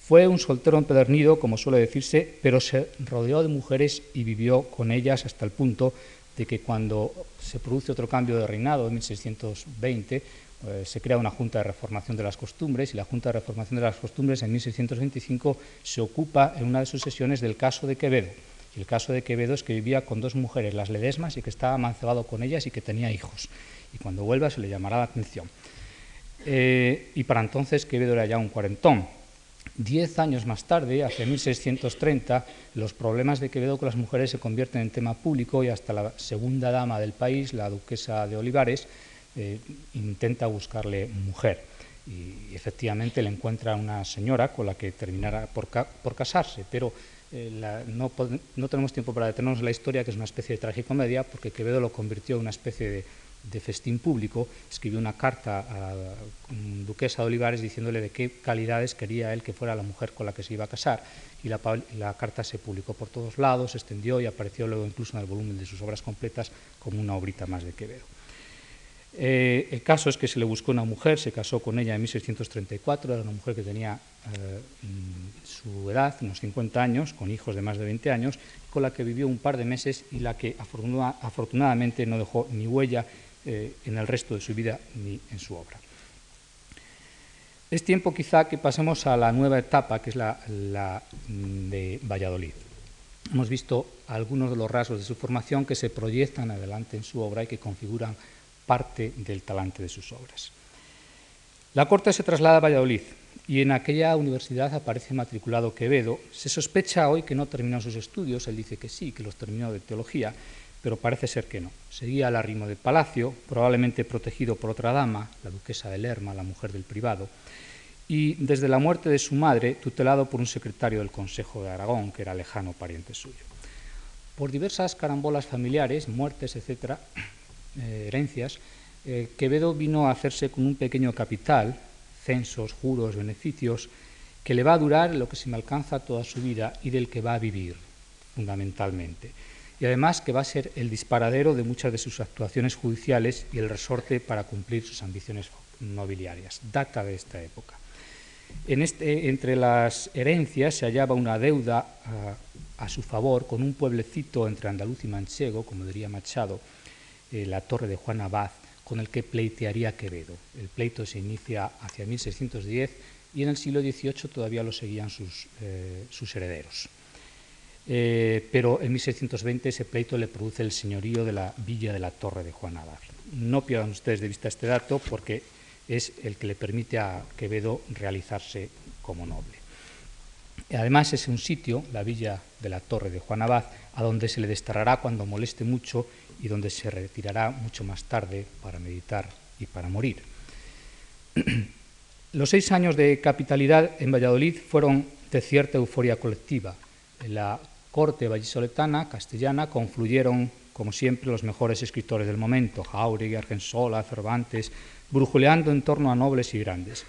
Fue un soltero empedernido, como suele decirse, pero se rodeó de mujeres y vivió con ellas hasta el punto de que cuando se produce otro cambio de reinado en 1620, eh, se crea una Junta de Reformación de las Costumbres y la Junta de Reformación de las Costumbres en 1625 se ocupa en una de sus sesiones del caso de Quevedo. Y el caso de Quevedo es que vivía con dos mujeres, las ledesmas, y que estaba mancebado con ellas y que tenía hijos. Y cuando vuelva se le llamará la atención. Eh, y para entonces Quevedo era ya un cuarentón. Diez años más tarde, hacia 1630, los problemas de Quevedo con las mujeres se convierten en tema público y hasta la segunda dama del país, la duquesa de Olivares, eh, intenta buscarle mujer. Y efectivamente le encuentra una señora con la que terminará por, por casarse, pero eh, la, no, no, tenemos tiempo para detenernos en la historia, que es una especie de tragicomedia, porque Quevedo lo convirtió en una especie de de festín público, escribió una carta a la duquesa de Olivares diciéndole de qué calidades quería él que fuera la mujer con la que se iba a casar. Y la, carta se publicó por todos lados, se extendió y apareció luego incluso en el volumen de sus obras completas como una obrita más de Quevedo. Eh, el caso es que se le buscó una mujer, se casó con ella en 1634, era una mujer que tenía eh, su edad, unos 50 años, con hijos de más de 20 años, con la que vivió un par de meses y la que afortunadamente no dejó ni huella eh, en el resto de su vida ni en su obra. Es tiempo quizá que pasemos a la nueva etapa, que es la, la de Valladolid. Hemos visto algunos de los rasgos de su formación que se proyectan adelante en su obra y que configuran parte del talante de sus obras. La corte se traslada a Valladolid y en aquella universidad aparece matriculado Quevedo. Se sospecha hoy que no terminó sus estudios, él dice que sí, que los terminó de teología, pero parece ser que no. Seguía al arrimo del palacio, probablemente protegido por otra dama, la duquesa de Lerma, la mujer del privado, y desde la muerte de su madre, tutelado por un secretario del Consejo de Aragón, que era lejano pariente suyo. Por diversas carambolas familiares, muertes, etcétera, eh, herencias, eh, Quevedo vino a hacerse con un pequeño capital, censos, juros, beneficios, que le va a durar lo que se me alcanza toda su vida y del que va a vivir, fundamentalmente. Y además que va a ser el disparadero de muchas de sus actuaciones judiciales y el resorte para cumplir sus ambiciones nobiliarias. Data de esta época. En este, entre las herencias se hallaba una deuda a, a, su favor con un pueblecito entre andaluz y manchego, como diría Machado, eh, la torre de Juan Abad, con el que pleitearía Quevedo. El pleito se inicia hacia 1610 y en el siglo XVIII todavía lo seguían sus, eh, sus herederos. Eh, pero en 1620 ese pleito le produce el señorío de la villa de la Torre de Juan Abad. No pierdan ustedes de vista este dato porque es el que le permite a Quevedo realizarse como noble. Además es un sitio, la villa de la Torre de Juan Abad, a donde se le desterrará cuando moleste mucho y donde se retirará mucho más tarde para meditar y para morir. *clears throat* Los seis años de capitalidad en Valladolid fueron de cierta euforia colectiva. Corte vallisoletana, castellana, confluyeron, como siempre, los mejores escritores del momento, Jauregui, Argensola, Cervantes, brujuleando en torno a nobles y grandes.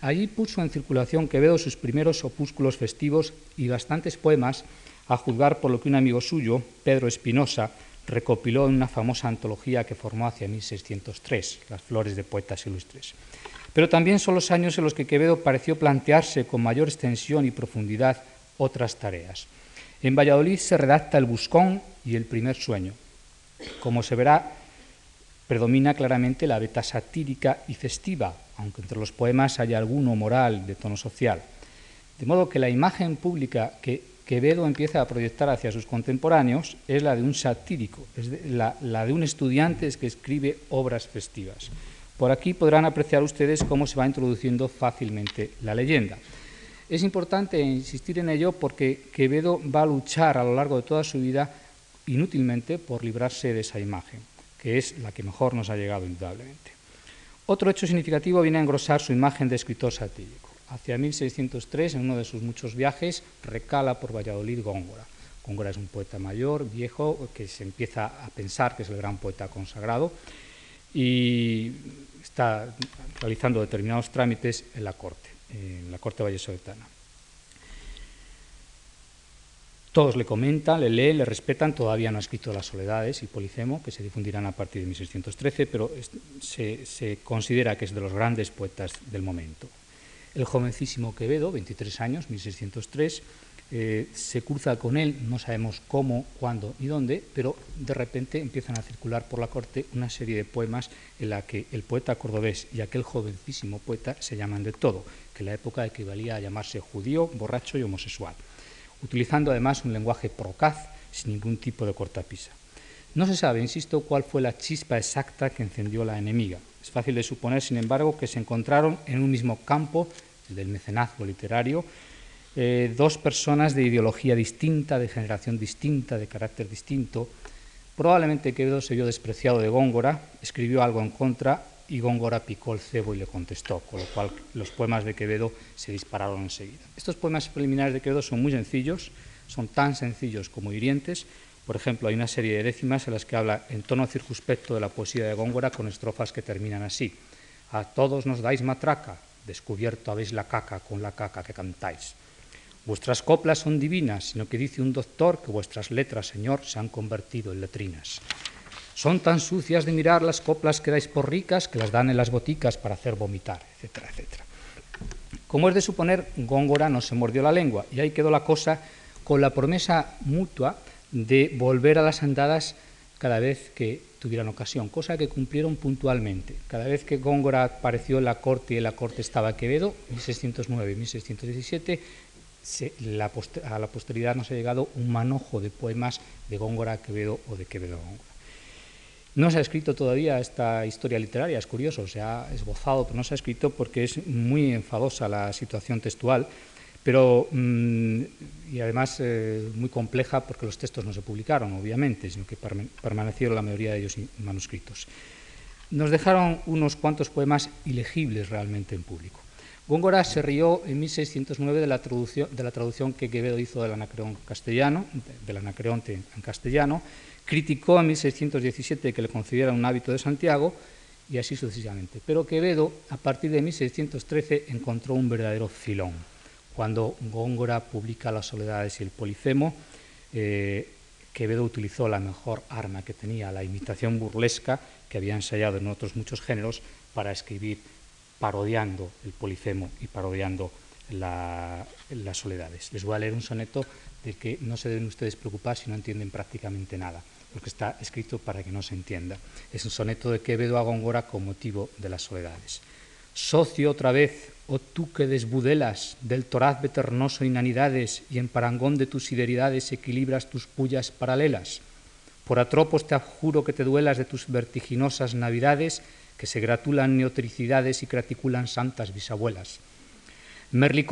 Allí puso en circulación Quevedo sus primeros opúsculos festivos y bastantes poemas, a juzgar por lo que un amigo suyo, Pedro Espinosa, recopiló en una famosa antología que formó hacia 1603, Las Flores de Poetas Ilustres. Pero también son los años en los que Quevedo pareció plantearse con mayor extensión y profundidad otras tareas. En Valladolid se redacta El Buscón y El Primer Sueño. Como se verá, predomina claramente la beta satírica y festiva, aunque entre los poemas haya alguno moral de tono social. De modo que la imagen pública que Quevedo empieza a proyectar hacia sus contemporáneos es la de un satírico, es la, la de un estudiante que escribe obras festivas. Por aquí podrán apreciar ustedes cómo se va introduciendo fácilmente la leyenda. Es importante insistir en ello porque Quevedo va a luchar a lo largo de toda su vida inútilmente por librarse de esa imagen que es la que mejor nos ha llegado indudablemente. Otro hecho significativo viene a engrosar su imagen de escritor satírico. Hacia 1603, en uno de sus muchos viajes, recala por Valladolid Góngora. Góngora es un poeta mayor, viejo, que se empieza a pensar que es el gran poeta consagrado y está realizando determinados trámites en la corte, en la corte vallesoletana. Todos le comentan, le leen, le respetan, todavía no ha escrito Las Soledades y Polifemo, que se difundirán a partir de 1613, pero se, se, considera que es de los grandes poetas del momento. El jovencísimo Quevedo, 23 años, 1603, eh, se cruza con él, no sabemos cómo, cuándo ni dónde, pero de repente empiezan a circular por la corte una serie de poemas en la que el poeta cordobés y aquel jovencísimo poeta se llaman de todo, que la época equivalía a llamarse judío, borracho y homosexual utilizando además un lenguaje procaz sin ningún tipo de cortapisa. No se sabe, insisto, cuál fue la chispa exacta que encendió la enemiga. Es fácil de suponer, sin embargo, que se encontraron en un mismo campo, el del mecenazgo literario, eh, dos personas de ideología distinta, de generación distinta, de carácter distinto. Probablemente Quevedo se vio despreciado de Góngora, escribió algo en contra y Góngora picó el cebo y le contestó, con lo cual los poemas de Quevedo se dispararon enseguida. Estos poemas preliminares de Quevedo son muy sencillos, son tan sencillos como hirientes. Por ejemplo, hay una serie de décimas en las que habla en tono circunspecto de la poesía de Góngora con estrofas que terminan así. A todos nos dais matraca, descubierto habéis la caca con la caca que cantáis. Vuestras coplas son divinas, sino que dice un doctor que vuestras letras, Señor, se han convertido en letrinas. Son tan sucias de mirar las coplas que dais por ricas que las dan en las boticas para hacer vomitar, etcétera, etcétera. Como es de suponer, Góngora no se mordió la lengua y ahí quedó la cosa con la promesa mutua de volver a las andadas cada vez que tuvieran ocasión, cosa que cumplieron puntualmente. Cada vez que Góngora apareció en la corte y en la corte estaba Quevedo, 1609 1617, se, la a la posteridad nos ha llegado un manojo de poemas de Góngora a Quevedo o de Quevedo a Góngora. No se ha escrito todavía esta historia literaria, es curioso, se ha esbozado, pero no se ha escrito porque es muy enfadosa la situación textual, pero mm, y además eh, muy compleja porque los textos no se publicaron, obviamente, sino que permanecieron la mayoría de ellos manuscritos. Nos dejaron unos cuantos poemas ilegibles realmente en público. Góngora se rió en 1609 de la, traducción, que Quevedo hizo del Anacreón castellano, del Anacreonte en castellano, criticó en 1617 que le concediera un hábito de Santiago y así sucesivamente. Pero Quevedo, a partir de 1613, encontró un verdadero filón. Cuando Góngora publica Las Soledades y el Polifemo, eh, Quevedo utilizó la mejor arma que tenía, la imitación burlesca que había ensayado en otros muchos géneros para escribir parodiando el polifemo y parodiando las soledades. Les voy a leer un soneto del que no se deben ustedes preocupar si no entienden prácticamente nada, porque está escrito para que no se entienda. Es un soneto de Quevedo a Góngora con motivo de las soledades. Socio otra vez, oh tú que desbudelas del toraz veternoso inanidades y en parangón de tus sideridades equilibras tus pullas paralelas. Por atropos te juro que te duelas de tus vertiginosas navidades que se gratulan neotricidades y craticulan santas bisabuelas. Merli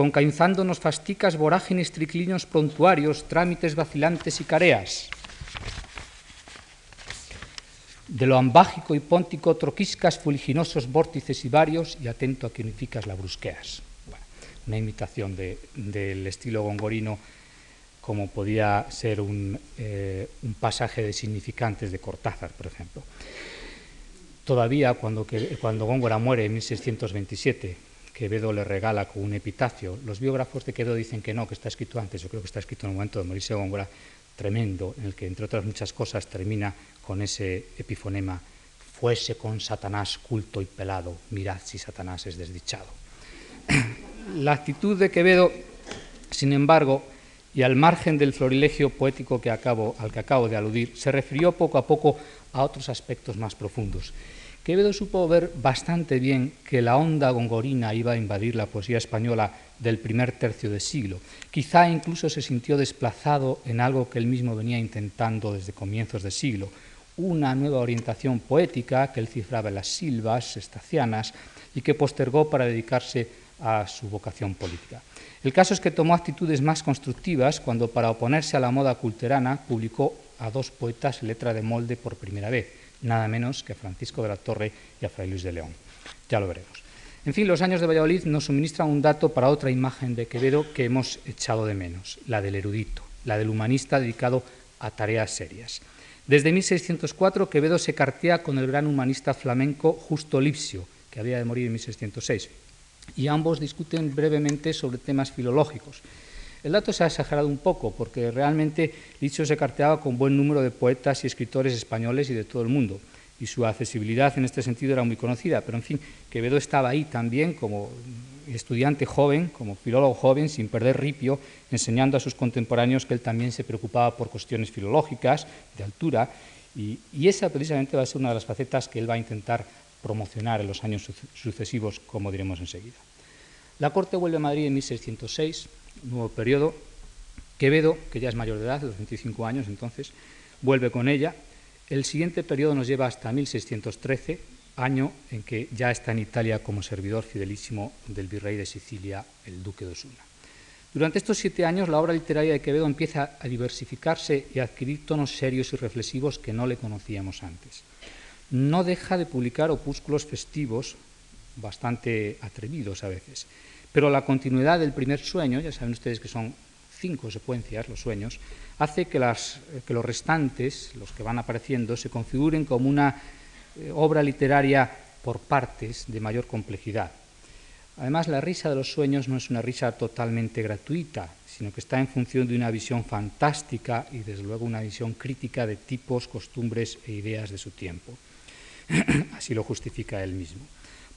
nos fasticas vorágines triclinios prontuarios, trámites vacilantes y careas. De lo ambágico y póntico troquiscas fuliginosos vórtices y varios y atento a que unificas la brusqueas. una imitación del estilo gongorino como podía ser un, eh, un pasaje de significantes de Cortázar, por ejemplo. Todavía cuando, cuando Góngora muere en 1627, Quevedo le regala con un epitafio. Los biógrafos de Quevedo dicen que no, que está escrito antes. Yo creo que está escrito en el momento de morirse Góngora, tremendo, en el que, entre otras muchas cosas, termina con ese epifonema, fuese con Satanás culto y pelado, mirad si Satanás es desdichado. *clears throat* La actitud de Quevedo, sin embargo, y al margen del florilegio poético que acabo, al que acabo de aludir, se refirió poco a poco a otros aspectos más profundos. Quevedo supo ver bastante bien que la onda gongorina iba a invadir la poesía española del primer tercio de siglo. Quizá incluso se sintió desplazado en algo que él mismo venía intentando desde comienzos de siglo, una nueva orientación poética que él cifraba en las silvas estacianas y que postergó para dedicarse a su vocación política. El caso es que tomó actitudes más constructivas cuando, para oponerse a la moda culterana, publicó a dos poetas letra de molde por primera vez, nada menos que a Francisco de la Torre y a Fray Luis de León. Ya lo veremos. En fin, los años de Valladolid nos suministran un dato para otra imagen de Quevedo que hemos echado de menos, la del erudito, la del humanista dedicado a tareas serias. Desde 1604 Quevedo se cartea con el gran humanista flamenco Justo Lipsio, que había de morir en 1606, y ambos discuten brevemente sobre temas filológicos. El dato se ha exagerado un poco, porque realmente Licho se carteaba con buen número de poetas y escritores españoles y de todo el mundo, y su accesibilidad en este sentido era muy conocida, pero en fin, Quevedo estaba ahí también como estudiante joven, como filólogo joven, sin perder ripio, enseñando a sus contemporáneos que él también se preocupaba por cuestiones filológicas, de altura, y, y esa precisamente va a ser una de las facetas que él va a intentar promocionar en los años sucesivos, como diremos enseguida. La corte vuelve a Madrid en 1606, nuevo periodo. Quevedo, que ya es mayor de edad, de los 25 años entonces, vuelve con ella. El siguiente periodo nos lleva hasta 1613, año en que ya está en Italia como servidor fidelísimo del virrey de Sicilia, el duque de Osuna. Durante estos siete años la obra literaria de Quevedo empieza a diversificarse y a adquirir tonos serios y reflexivos que no le conocíamos antes. No deja de publicar opúsculos festivos, bastante atrevidos a veces, pero la continuidad del primer sueño, ya saben ustedes que son cinco secuencias los sueños, hace que, los restantes, los que van apareciendo, se configuren como una eh, obra literaria por partes de mayor complejidad. Además, la risa de los sueños no es una risa totalmente gratuita, sino que está en función de una visión fantástica y, desde luego, una visión crítica de tipos, costumbres e ideas de su tiempo. *clears throat* Así lo justifica él mismo.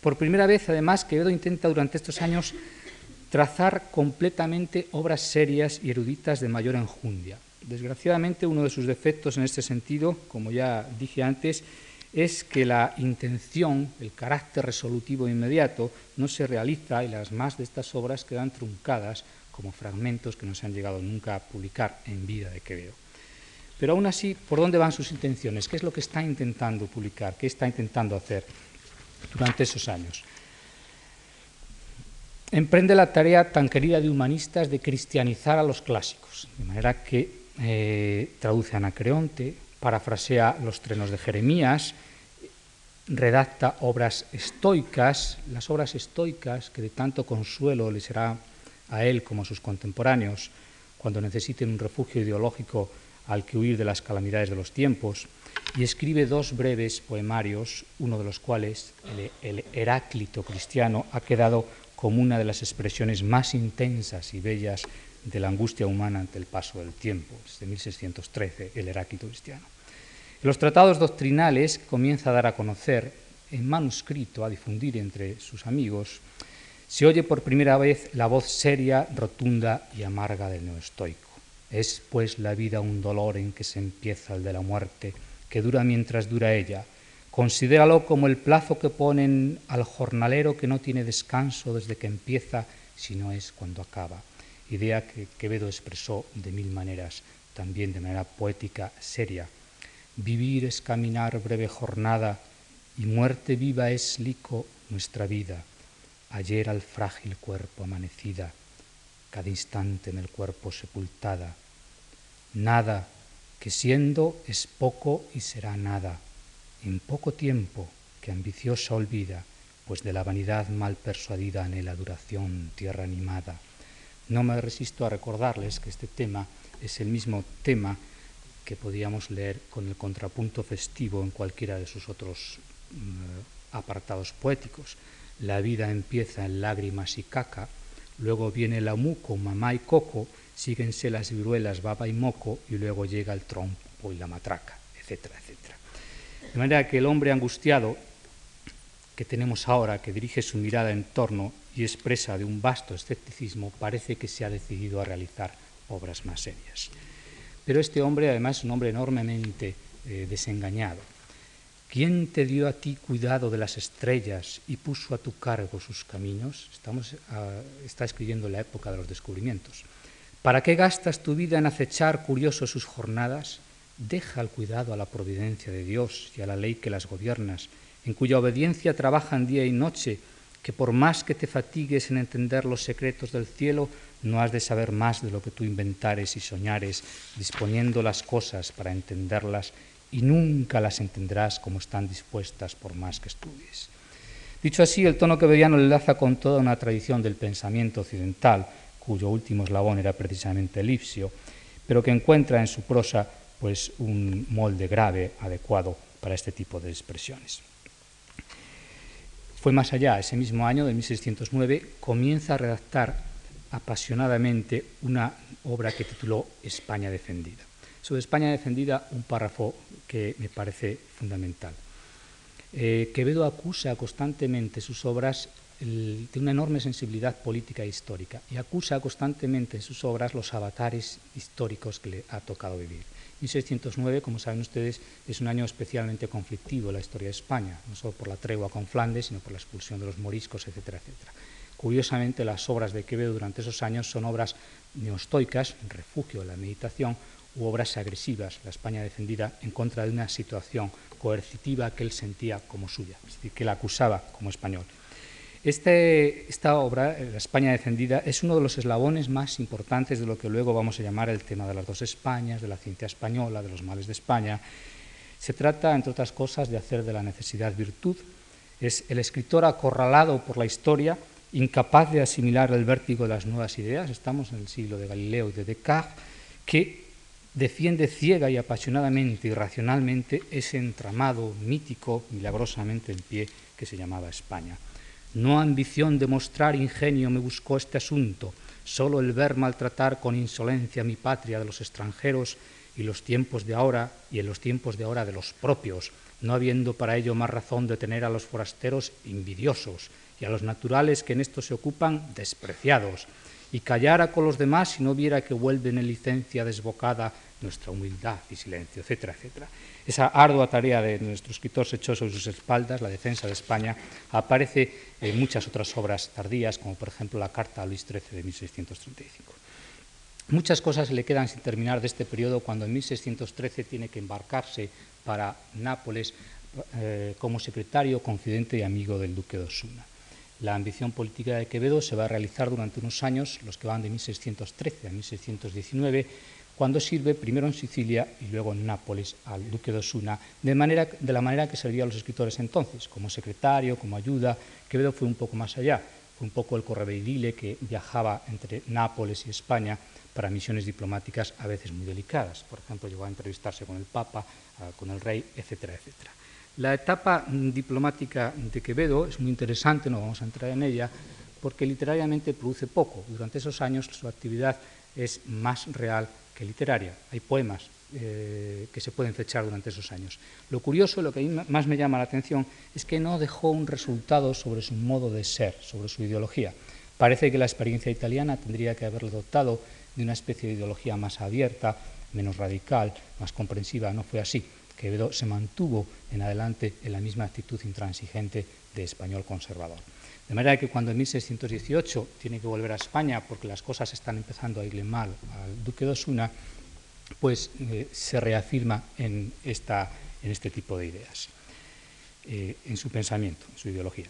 Por primera vez, además, Quevedo intenta durante estos años trazar completamente obras serias y eruditas de mayor enjundia. Desgraciadamente, uno de sus defectos en este sentido, como ya dije antes, es que la intención, el carácter resolutivo inmediato, no se realiza y las más de estas obras quedan truncadas como fragmentos que no se han llegado nunca a publicar en vida de Quevedo. Pero aún así, ¿por dónde van sus intenciones? ¿Qué es lo que está intentando publicar? ¿Qué está intentando hacer durante esos años? Emprende la tarea tan querida de humanistas de cristianizar a los clásicos, de manera que eh, traduce a Anacreonte, parafrasea los trenos de Jeremías, redacta obras estoicas, las obras estoicas que de tanto consuelo le será a él como a sus contemporáneos cuando necesiten un refugio ideológico al que huir de las calamidades de los tiempos, y escribe dos breves poemarios, uno de los cuales, el, Heráclito cristiano, ha quedado como una de las expresiones más intensas y bellas de la angustia humana ante el paso del tiempo, desde 1613, el Heráclito cristiano. En los tratados doctrinales comienza a dar a conocer en manuscrito, a difundir entre sus amigos, se oye por primera vez la voz seria, rotunda y amarga del neoestoico. Es pues la vida un dolor en que se empieza el de la muerte, que dura mientras dura ella. Considéralo como el plazo que ponen al jornalero que no tiene descanso desde que empieza, si no es cuando acaba. Idea que Quevedo expresó de mil maneras, también de manera poética, seria. Vivir es caminar breve jornada, y muerte viva es lico nuestra vida ayer al frágil cuerpo amanecida, cada instante en el cuerpo sepultada. Nada que siendo es poco y será nada, en poco tiempo que ambiciosa olvida, pues de la vanidad mal persuadida anhela duración tierra animada. No me resisto a recordarles que este tema es el mismo tema que podíamos leer con el contrapunto festivo en cualquiera de sus otros mm, apartados poéticos. La vida empieza en lágrimas y caca, luego viene la muco, mamá y coco, síguense las viruelas, baba y moco, y luego llega el trompo y la matraca, etcétera, etcétera. De manera que el hombre angustiado que tenemos ahora, que dirige su mirada en torno y expresa de un vasto escepticismo, parece que se ha decidido a realizar obras más serias. Pero este hombre, además, es un hombre enormemente eh, desengañado. ¿Quién te dio a ti cuidado de las estrellas y puso a tu cargo sus caminos? Estamos, uh, está escribiendo la época de los descubrimientos. ¿Para qué gastas tu vida en acechar curiosos sus jornadas? Deja el cuidado a la providencia de Dios y a la ley que las gobiernas, en cuya obediencia trabajan día y noche, que por más que te fatigues en entender los secretos del cielo, no has de saber más de lo que tú inventares y soñares, disponiendo las cosas para entenderlas y nunca las entenderás como están dispuestas por más que estudies. Dicho así, el tono queberiano le enlaza con toda una tradición del pensamiento occidental, cuyo último eslabón era precisamente el Lipsio, pero que encuentra en su prosa pues, un molde grave adecuado para este tipo de expresiones. Fue más allá, ese mismo año, de 1609, comienza a redactar apasionadamente una obra que tituló España defendida. Sobre España defendida, un párrafo que me parece fundamental. Eh, Quevedo acusa constantemente sus obras el, de una enorme sensibilidad política e histórica y acusa constantemente en sus obras los avatares históricos que le ha tocado vivir. 1609, como saben ustedes, es un año especialmente conflictivo en la historia de España, no solo por la tregua con Flandes, sino por la expulsión de los moriscos, etcétera, etcétera. Curiosamente, las obras de Quevedo durante esos años son obras neostoicas, refugio de la meditación, u obras agresivas, la España defendida en contra de una situación coercitiva que él sentía como suya, es decir, que la acusaba como español. Este, esta obra, La España defendida, es uno de los eslabones más importantes de lo que luego vamos a llamar el tema de las dos Españas, de la ciencia española, de los males de España. Se trata, entre otras cosas, de hacer de la necesidad virtud. Es el escritor acorralado por la historia, incapaz de asimilar el vértigo de las nuevas ideas, estamos en el siglo de Galileo y de Descartes, que defiende ciega y apasionadamente y racionalmente ese entramado mítico, milagrosamente en pie, que se llamaba España. No ambición de mostrar ingenio me buscó este asunto, solo el ver maltratar con insolencia mi patria de los extranjeros y los tiempos de ahora y en los tiempos de ahora de los propios, no habiendo para ello más razón de tener a los forasteros envidiosos y a los naturales que en esto se ocupan despreciados, y callara con los demás si no viera que vuelven en licencia desbocada nuestra humildad y silencio, etcétera, etcétera. Esa ardua tarea de nuestro escritor se echó sobre sus espaldas, la defensa de España, aparece en muchas otras obras tardías, como por ejemplo la Carta a Luis XIII de 1635. Muchas cosas le quedan sin terminar de este periodo cuando en 1613 tiene que embarcarse para Nápoles eh, como secretario, confidente y amigo del duque de Osuna. La ambición política de Quevedo se va a realizar durante unos años, los que van de 1613 a 1619, cuando sirve primero en Sicilia y luego en Nápoles al duque de Osuna, de, manera, de la manera que servían los escritores entonces, como secretario, como ayuda. Quevedo fue un poco más allá, fue un poco el correveidile que viajaba entre Nápoles y España para misiones diplomáticas a veces muy delicadas. Por ejemplo, llegó a entrevistarse con el Papa, con el rey, etcétera, etcétera. La etapa diplomática de Quevedo es muy interesante, no vamos a entrar en ella, porque literariamente produce poco. Durante esos años su actividad es más real literaria. Hay poemas eh, que se pueden fechar durante esos años. Lo curioso, lo que más me llama la atención, es que no dejó un resultado sobre su modo de ser, sobre su ideología. Parece que la experiencia italiana tendría que haberlo dotado de una especie de ideología más abierta, menos radical, más comprensiva. No fue así. Quevedo se mantuvo en adelante en la misma actitud intransigente de español conservador. De manera que cuando en 1618 tiene que volver a España porque las cosas están empezando a irle mal al duque de Osuna, pues eh, se reafirma en, esta, en, este tipo de ideas, eh, en su pensamiento, en su ideología.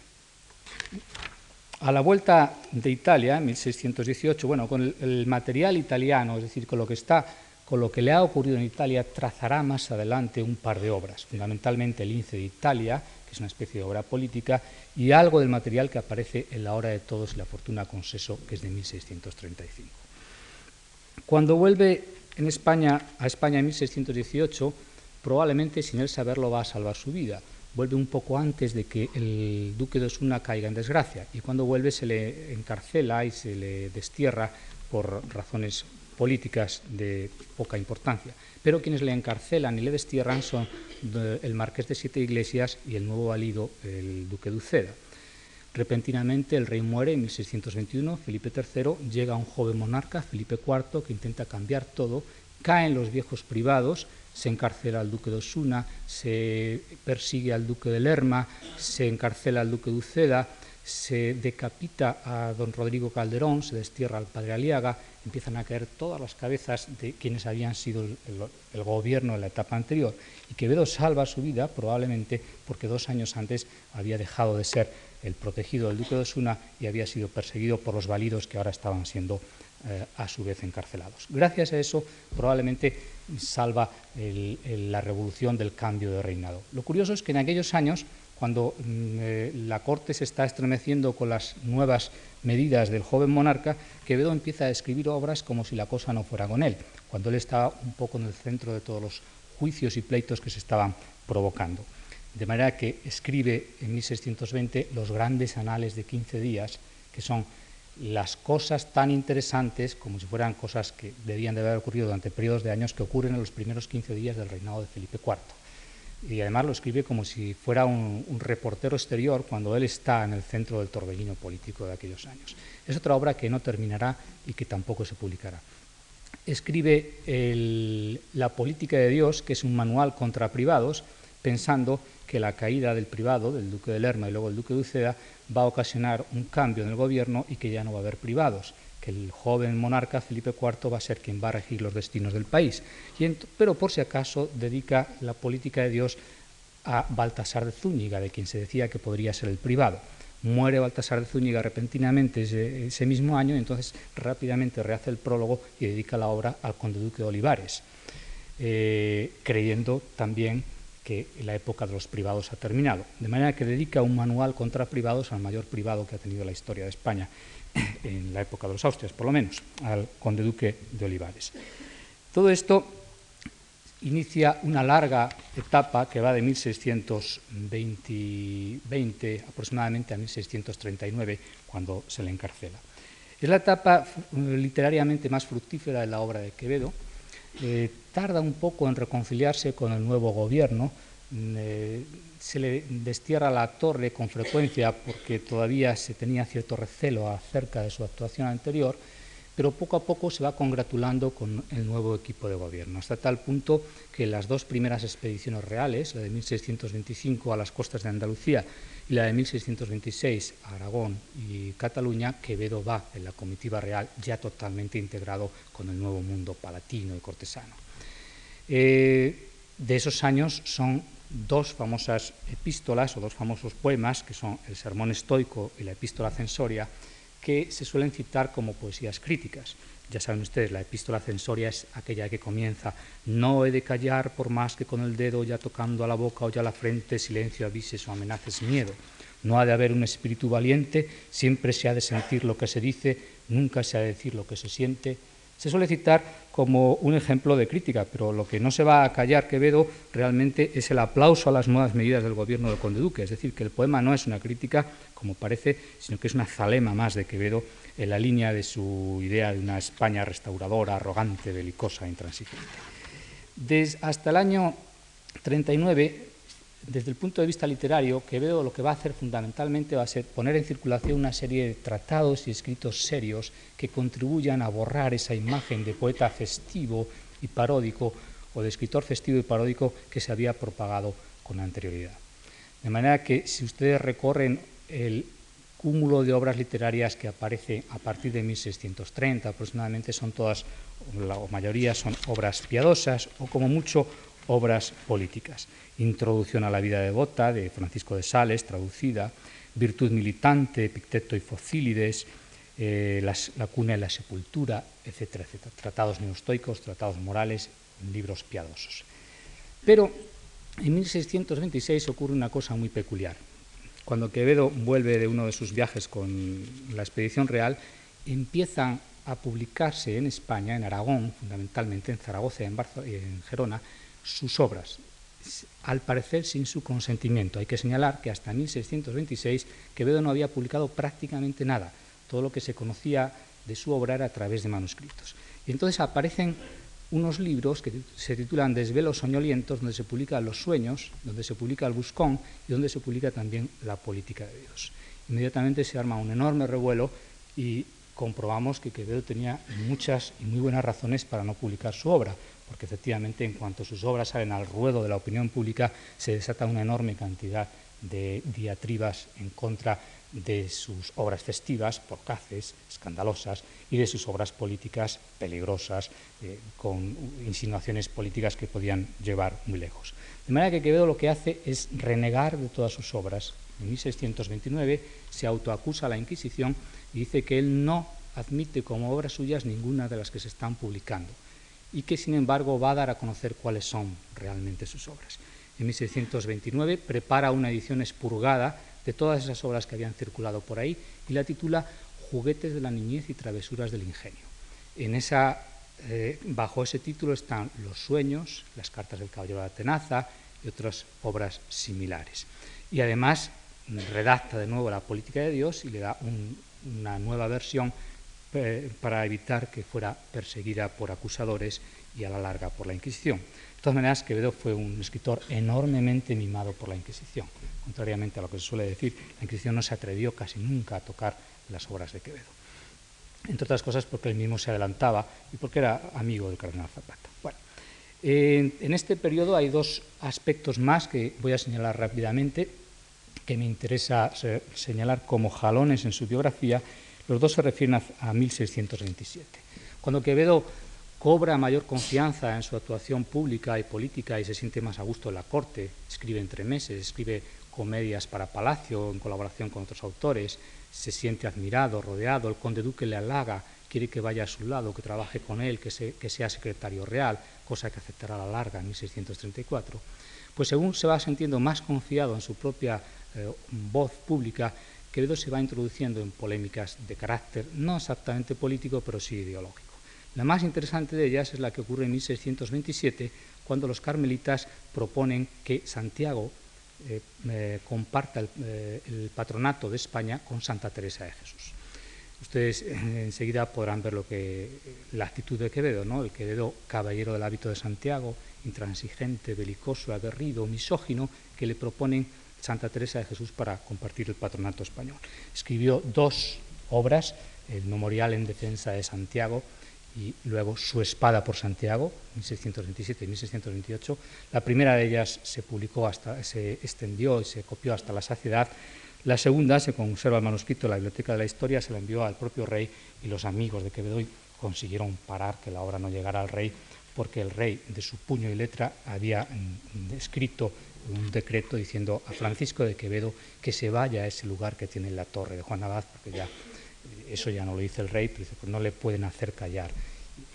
A la vuelta de Italia, en 1618, bueno, con el, material italiano, es decir, con lo que está, con lo que le ha ocurrido en Italia, trazará más adelante un par de obras, fundamentalmente el Lince de Italia, que es una especie de obra política, y algo del material que aparece en La Hora de Todos y la Fortuna con Seso, que es de 1635. Cuando vuelve en España, a España en 1618, probablemente sin él saberlo va a salvar su vida vuelve un poco antes de que el duque de Osuna caiga en desgracia y cuando vuelve se le encarcela y se le destierra por razones políticas de poca importancia. Pero quienes le encarcelan y le destierran son el marqués de Siete Iglesias y el nuevo valido, el duque de Uceda. Repentinamente el rey muere en 1621, Felipe III, llega un joven monarca, Felipe IV, que intenta cambiar todo, caen los viejos privados, se encarcela al duque de Osuna, se persigue al duque de Lerma, se encarcela al duque de Uceda, se decapita a don Rodrigo Calderón, se destierra al padre Aliaga, empiezan a caer todas las cabezas de quienes habían sido el, gobierno en la etapa anterior. Y Quevedo salva su vida probablemente porque dos años antes había dejado de ser el protegido del duque de Osuna y había sido perseguido por los válidos que ahora estaban siendo eh, a su vez encarcelados. Gracias a eso probablemente salva la revolución del cambio de reinado. Lo curioso es que en aquellos años, cuando mm, eh, la corte se está estremeciendo con las nuevas medidas del joven monarca, Quevedo empieza a escribir obras como si la cosa no fuera con él, cuando él está un poco en el centro de todos los juicios y pleitos que se estaban provocando. De manera que escribe en 1620 los grandes anales de 15 días, que son las cosas tan interesantes como si fueran cosas que debían de haber ocurrido durante periodos de años que ocurren en los primeros 15 días del reinado de Felipe IV. Y además lo escribe como si fuera un, reportero exterior cuando él está en el centro del torbellino político de aquellos años. Es otra obra que no terminará y que tampoco se publicará. Escribe La política de Dios, que es un manual contra privados, pensando que la caída del privado, del duque de Lerma y luego el duque de Uceda, va a ocasionar un cambio en el gobierno y que ya no va a haber privados, que el joven monarca Felipe IV va a ser quien va a regir los destinos del país. pero por si acaso dedica la política de Dios a Baltasar de Zúñiga, de quien se decía que podría ser el privado. Muere Baltasar de Zúñiga repentinamente ese, mismo año, y entonces rápidamente rehace el prólogo y dedica la obra al conde duque de Olivares, eh, creyendo también que la época de los privados ha terminado. De manera que dedica un manual contra privados al mayor privado que ha tenido la historia de España, en la época de los Austrias, por lo menos, al conde duque de Olivares. Todo esto inicia una larga etapa que va de 1620 aproximadamente a 1639, cuando se le encarcela. Es la etapa literariamente más fructífera de la obra de Quevedo, eh, tarda un poco en reconciliarse con el nuevo gobierno, eh, se le destierra la torre con frecuencia porque todavía se tenía cierto recelo acerca de su actuación anterior, pero poco a poco se va congratulando con el nuevo equipo de gobierno, hasta tal punto que las dos primeras expediciones reales, la de 1625 a las costas de Andalucía y la de 1626, Aragón y Cataluña, Quevedo va en la comitiva real ya totalmente integrado con el nuevo mundo palatino y cortesano. Eh, de esos años son dos famosas epístolas o dos famosos poemas, que son el Sermón Estoico y la Epístola Censoria, que se suelen citar como poesías críticas. Ya saben ustedes, la epístola censoria es aquella que comienza, no he de callar por más que con el dedo ya tocando a la boca o ya a la frente silencio avises o amenaces miedo. No ha de haber un espíritu valiente, siempre se ha de sentir lo que se dice, nunca se ha de decir lo que se siente, se suele citar como un ejemplo de crítica, pero lo que no se va a callar Quevedo realmente es el aplauso a las nuevas medidas del gobierno de Conde Duque, es decir, que el poema no es una crítica, como parece, sino que es una zalema más de Quevedo en la línea de su idea de una España restauradora, arrogante, belicosa, intransigente. Desde hasta el año 39 desde el punto de vista literario, Quevedo lo que va a hacer fundamentalmente va a ser poner en circulación una serie de tratados y escritos serios que contribuyan a borrar esa imagen de poeta festivo y paródico o de escritor festivo y paródico que se había propagado con anterioridad. De manera que si ustedes recorren el cúmulo de obras literarias que aparece a partir de 1630 aproximadamente, son todas, la mayoría son obras piadosas o como mucho obras políticas. Introducción a la vida devota de Francisco de Sales, traducida, Virtud militante, Picteto y Focílides, eh, la cuna y la sepultura, etcétera, etcétera. Tratados neostoicos, tratados morales, libros piadosos. Pero en 1626 ocurre una cosa muy peculiar. Cuando Quevedo vuelve de uno de sus viajes con la expedición real, empiezan a publicarse en España, en Aragón, fundamentalmente en Zaragoza y en Gerona, sus obras, al parecer sin su consentimiento. Hay que señalar que hasta 1626 Quevedo no había publicado prácticamente nada. Todo lo que se conocía de su obra era a través de manuscritos. Y entonces aparecen unos libros que se titulan Desvelos soñolientos, donde se publican los sueños, donde se publica el buscón y donde se publica también la política de Dios. Inmediatamente se arma un enorme revuelo y comprobamos que Quevedo tenía muchas y muy buenas razones para no publicar su obra porque efectivamente en cuanto sus obras salen al ruedo de la opinión pública se desata una enorme cantidad de diatribas en contra de sus obras festivas, porcaces, escandalosas, y de sus obras políticas peligrosas, eh, con insinuaciones políticas que podían llevar muy lejos. De manera que Quevedo lo que hace es renegar de todas sus obras. En 1629 se autoacusa a la Inquisición y dice que él no admite como obras suyas ninguna de las que se están publicando y que sin embargo va a dar a conocer cuáles son realmente sus obras. En 1629 prepara una edición expurgada de todas esas obras que habían circulado por ahí y la titula Juguetes de la niñez y travesuras del ingenio. En esa, eh, bajo ese título están Los sueños, las cartas del caballero de la tenaza y otras obras similares. Y además redacta de nuevo la política de Dios y le da una nueva versión eh, para evitar que fuera perseguida por acusadores y a la larga por la Inquisición. De todas maneras, Quevedo fue un escritor enormemente mimado por la Inquisición. Contrariamente a lo que se suele decir, la Inquisición no se atrevió casi nunca a tocar las obras de Quevedo. Entre otras cosas porque él mismo se adelantaba y porque era amigo del cardenal Zapata. Bueno, en este periodo hay dos aspectos más que voy a señalar rápidamente, que me interesa señalar como jalones en su biografía los dos se refieren a, 1627. Cuando Quevedo cobra mayor confianza en su actuación pública y política y se siente más a gusto en la corte, escribe entre meses, escribe comedias para Palacio en colaboración con otros autores, se siente admirado, rodeado, el conde duque le halaga, quiere que vaya a su lado, que trabaje con él, que, sea secretario real, cosa que aceptará a la larga en 1634. Pues según se va sintiendo más confiado en su propia eh, voz pública, Quevedo se va introduciendo en polémicas de carácter no exactamente político, pero sí ideológico. La más interesante de ellas es la que ocurre en 1627, cuando los carmelitas proponen que Santiago eh, eh, comparta eh, el, patronato de España con Santa Teresa de Jesús. Ustedes enseguida podrán ver lo que la actitud de Quevedo, ¿no? El Quevedo, caballero del hábito de Santiago, intransigente, belicoso, aguerrido, misógino, que le proponen Santa Teresa de Jesús para compartir el patronato español. Escribió dos obras, el Memorial en Defensa de Santiago y luego Su espada por Santiago, 1627 y 1628. La primera de ellas se publicó hasta, se extendió y se copió hasta la saciedad. La segunda se conserva el manuscrito en la Biblioteca de la Historia, se la envió al propio rey y los amigos de Quevedo consiguieron parar que la obra no llegara al rey porque el rey de su puño y letra había mm, escrito un decreto diciendo a Francisco de Quevedo que se vaya a ese lugar que tiene la torre de Juan Abad, porque ya eso ya no lo dice el rey, pero pues no le pueden hacer callar.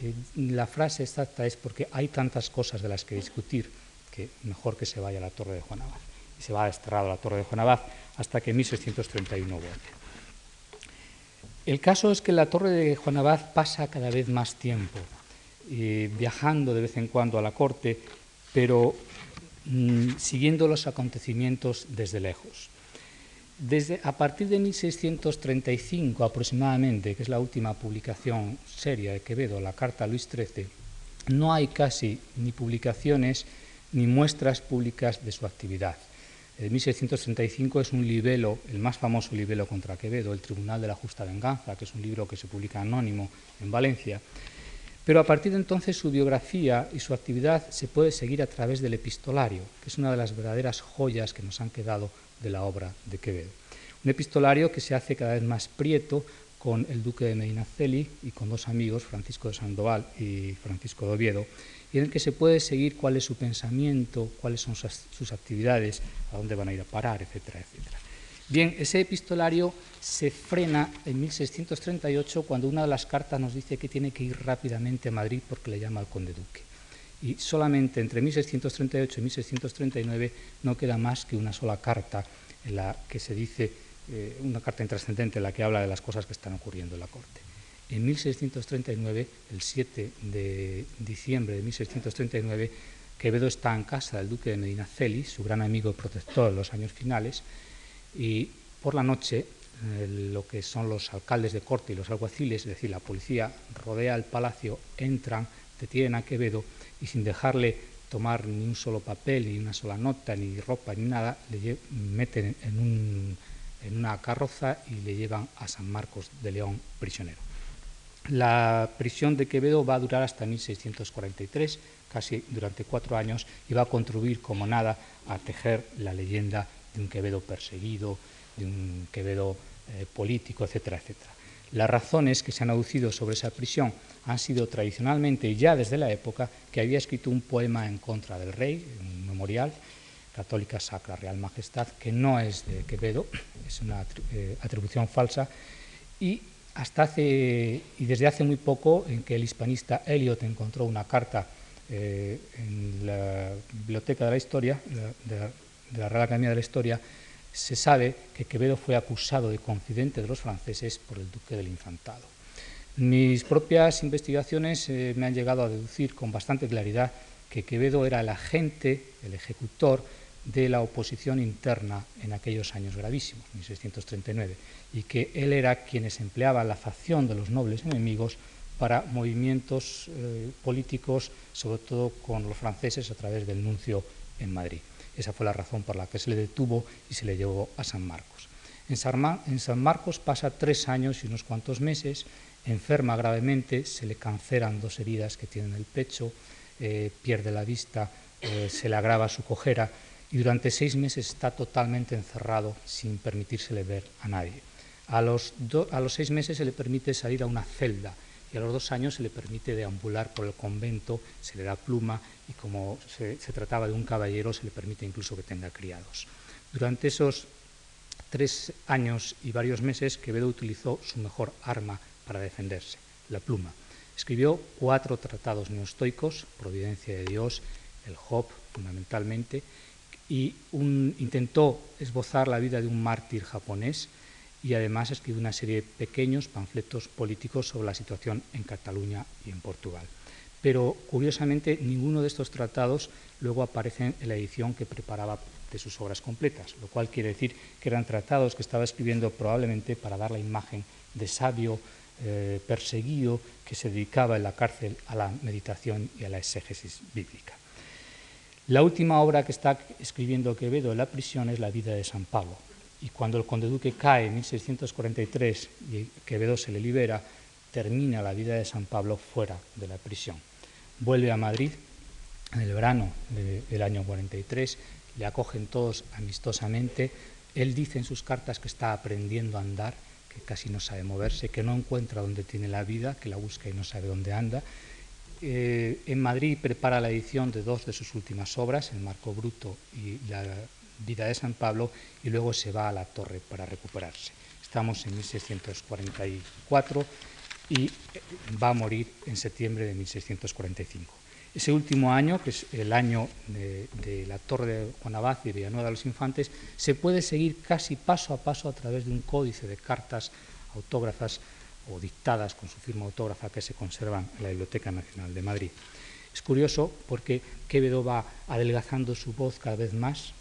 Eh, la frase exacta es porque hay tantas cosas de las que discutir que mejor que se vaya a la torre de Juan Abad. Y se va desterrado a la torre de Juan Abad hasta que en 1631 vuelve. El caso es que la torre de Juan Abad pasa cada vez más tiempo, eh, viajando de vez en cuando a la corte, pero mm, siguiendo los acontecimientos desde lejos. Desde, a partir de 1635 aproximadamente, que es la última publicación seria de Quevedo, la Carta a Luis XIII, no hay casi ni publicaciones ni muestras públicas de su actividad. En 1635 es un libelo, el más famoso libelo contra Quevedo, El Tribunal de la Justa Venganza, que es un libro que se publica anónimo en Valencia. Pero a partir de entonces su biografía y su actividad se puede seguir a través del epistolario, que es una de las verdaderas joyas que nos han quedado de la obra de Quevedo. Un epistolario que se hace cada vez más prieto con el duque de Medinaceli y con dos amigos, Francisco de Sandoval y Francisco de Oviedo, y en el que se puede seguir cuál es su pensamiento, cuáles son sus actividades, a dónde van a ir a parar, etcétera, etcétera. Bien, ese epistolario se frena en 1638 cuando una de las cartas nos dice que tiene que ir rápidamente a Madrid porque le llama al conde duque y solamente entre 1638 y 1639 no queda más que una sola carta en la que se dice, eh, una carta intrascendente en la que habla de las cosas que están ocurriendo en la corte. En 1639, el 7 de diciembre de 1639, Quevedo está en casa del duque de Medinaceli, su gran amigo y protector en los años finales, y por la noche eh, lo que son los alcaldes de corte y los alguaciles, es decir, la policía, rodea el palacio, entran, detienen a Quevedo y sin dejarle tomar ni un solo papel, ni una sola nota, ni ropa, ni nada, le meten en, una carroza y le llevan a San Marcos de León prisionero. La prisión de Quevedo va a durar hasta 1643, casi durante cuatro años, y va a contribuir como nada a tejer la leyenda de un Quevedo perseguido, de un Quevedo eh, político, etcétera, etcétera. Las razones que se han aducido sobre esa prisión han sido tradicionalmente, ya desde la época, que había escrito un poema en contra del rey, un memorial, Católica Sacra Real Majestad, que no es de Quevedo, *clears throat* es una eh, atribución falsa, y hasta hace, y desde hace muy poco, en que el hispanista Eliot encontró una carta eh, en la Biblioteca de la Historia, de la Real Academia de la Historia, se sabe que Quevedo fue acusado de confidente de los franceses por el duque del Infantado. Mis propias investigaciones eh, me han llegado a deducir con bastante claridad que Quevedo era el agente, el ejecutor de la oposición interna en aquellos años gravísimos, 1639, y que él era quienes empleaba la facción de los nobles enemigos para movimientos eh, políticos, sobre todo con los franceses a través del nuncio en Madrid. Esa fue la razón por la que se le detuvo y se le llevó a San Marcos. En San, Marcos pasa tres años y unos cuantos meses, enferma gravemente, se le canceran dos heridas que tiene en el pecho, eh, pierde la vista, eh, se le agrava su cojera y durante seis meses está totalmente encerrado sin permitírsele ver a nadie. A los, a los seis meses se le permite salir a una celda y a los dos años se le permite deambular por el convento, se le da pluma y como se, trataba de un caballero se le permite incluso que tenga criados. Durante esos tres años y varios meses Quevedo utilizó su mejor arma para defenderse, la pluma. Escribió cuatro tratados neostoicos, Providencia de Dios, el Job fundamentalmente, y intentó esbozar la vida de un mártir japonés, y además escribió una serie de pequeños panfletos políticos sobre la situación en Cataluña y en Portugal. Pero curiosamente ninguno de estos tratados luego aparecen en la edición que preparaba de sus obras completas, lo cual quiere decir que eran tratados que estaba escribiendo probablemente para dar la imagen de sabio eh, perseguido que se dedicaba en la cárcel a la meditación y a la exégesis bíblica. La última obra que está escribiendo Quevedo en la prisión es La vida de San Pablo, y cuando el conde duque cae en 1643 y Quevedo se le libera, termina la vida de San Pablo fuera de la prisión. Vuelve a Madrid en el verano del año 43, le acogen todos amistosamente. Él dice en sus cartas que está aprendiendo a andar, que casi no sabe moverse, que no encuentra dónde tiene la vida, que la busca y no sabe dónde anda. Eh, en Madrid prepara la edición de dos de sus últimas obras, El Marco Bruto y La vida de San Pablo, y luego se va a la torre para recuperarse. Estamos en 1644 y va a morir en septiembre de 1645. Ese último año, que es el año de, la Torre de Juan Abad y Villanueva de los Infantes, se puede seguir casi paso a paso a través de un códice de cartas autógrafas o dictadas con su firma autógrafa que se conservan en la Biblioteca Nacional de Madrid. Es curioso porque Quevedo va adelgazando su voz cada vez más,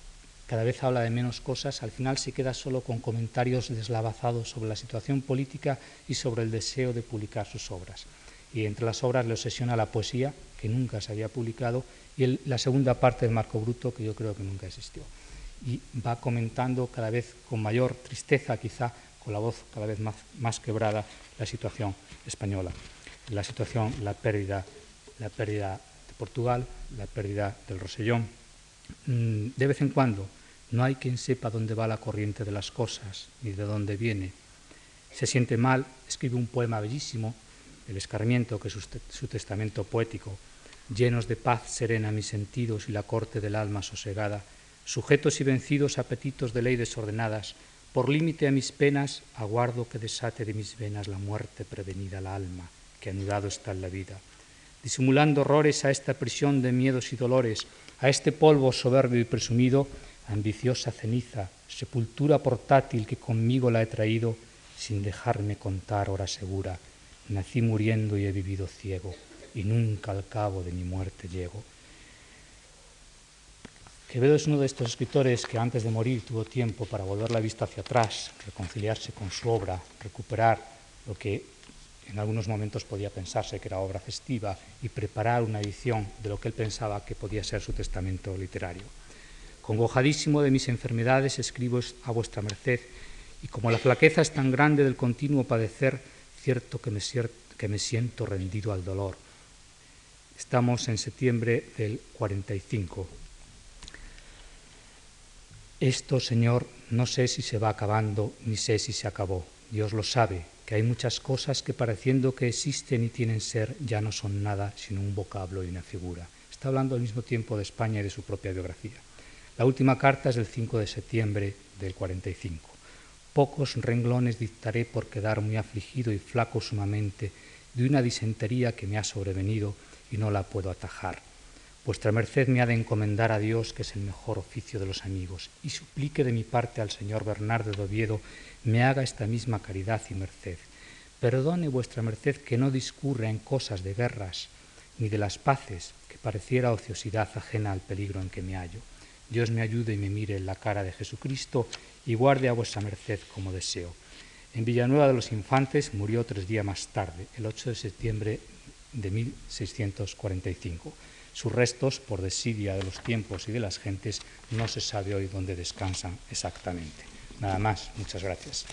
cada vez habla de menos cosas, al final se queda solo con comentarios deslavazados sobre la situación política y sobre el deseo de publicar sus obras. Y entre las obras le obsesiona la poesía, que nunca se había publicado, y la segunda parte del Marco Bruto, que yo creo que nunca existió. Y va comentando cada vez con mayor tristeza, quizá con la voz cada vez más, más quebrada, la situación española. La situación, la pérdida, la pérdida de Portugal, la pérdida del Rosellón, de vez en cuando no hay quien sepa dónde va la corriente de las cosas ni de dónde viene. Se siente mal, escribe un poema bellísimo, El escarmiento, que es su testamento poético, llenos de paz serena mis sentidos y la corte del alma sosegada, sujetos y vencidos apetitos de ley desordenadas, por límite a mis penas aguardo que desate de mis venas la muerte prevenida al alma, que anudado está en la vida. Disimulando horrores a esta prisión de miedos y dolores, a este polvo soberbio y presumido, ambiciosa ceniza, sepultura portátil que conmigo la he traído, sin dejarme contar hora segura, nací muriendo y he vivido ciego, y nunca al cabo de mi muerte llego. Quevedo es uno de estos escritores que antes de morir tuvo tiempo para volver la vista hacia atrás, reconciliarse con su obra, recuperar lo que en algunos momentos podía pensarse que era obra festiva y preparar una edición de lo que él pensaba que podía ser su testamento literario. Congojadísimo de mis enfermedades escribo a vuestra merced y como la flaqueza es tan grande del continuo padecer, cierto que me, que me siento rendido al dolor. Estamos en septiembre del 45. Esto, Señor, no sé si se va acabando, ni sé si se acabó. Dios lo sabe, que hay muchas cosas que pareciendo que existen y tienen ser ya no son nada sino un vocablo y una figura. Está hablando al mismo tiempo de España y de su propia biografía. La última carta es del 5 de septiembre del 45. Pocos renglones dictaré por quedar muy afligido y flaco sumamente de una disentería que me ha sobrevenido y no la puedo atajar. Vuestra merced me ha de encomendar a Dios, que es el mejor oficio de los amigos, y suplique de mi parte al señor Bernardo de Oviedo me haga esta misma caridad y merced. Perdone vuestra merced que no discurra en cosas de guerras ni de las paces, que pareciera ociosidad ajena al peligro en que me hallo. Dios me ayude y me mire en la cara de Jesucristo y guarde a vuestra merced como deseo. En Villanueva de los Infantes murió tres días más tarde, el 8 de septiembre de 1645. Sus restos, por desidia de los tiempos y de las gentes, no se sabe hoy dónde descansan exactamente. Nada más, muchas gracias.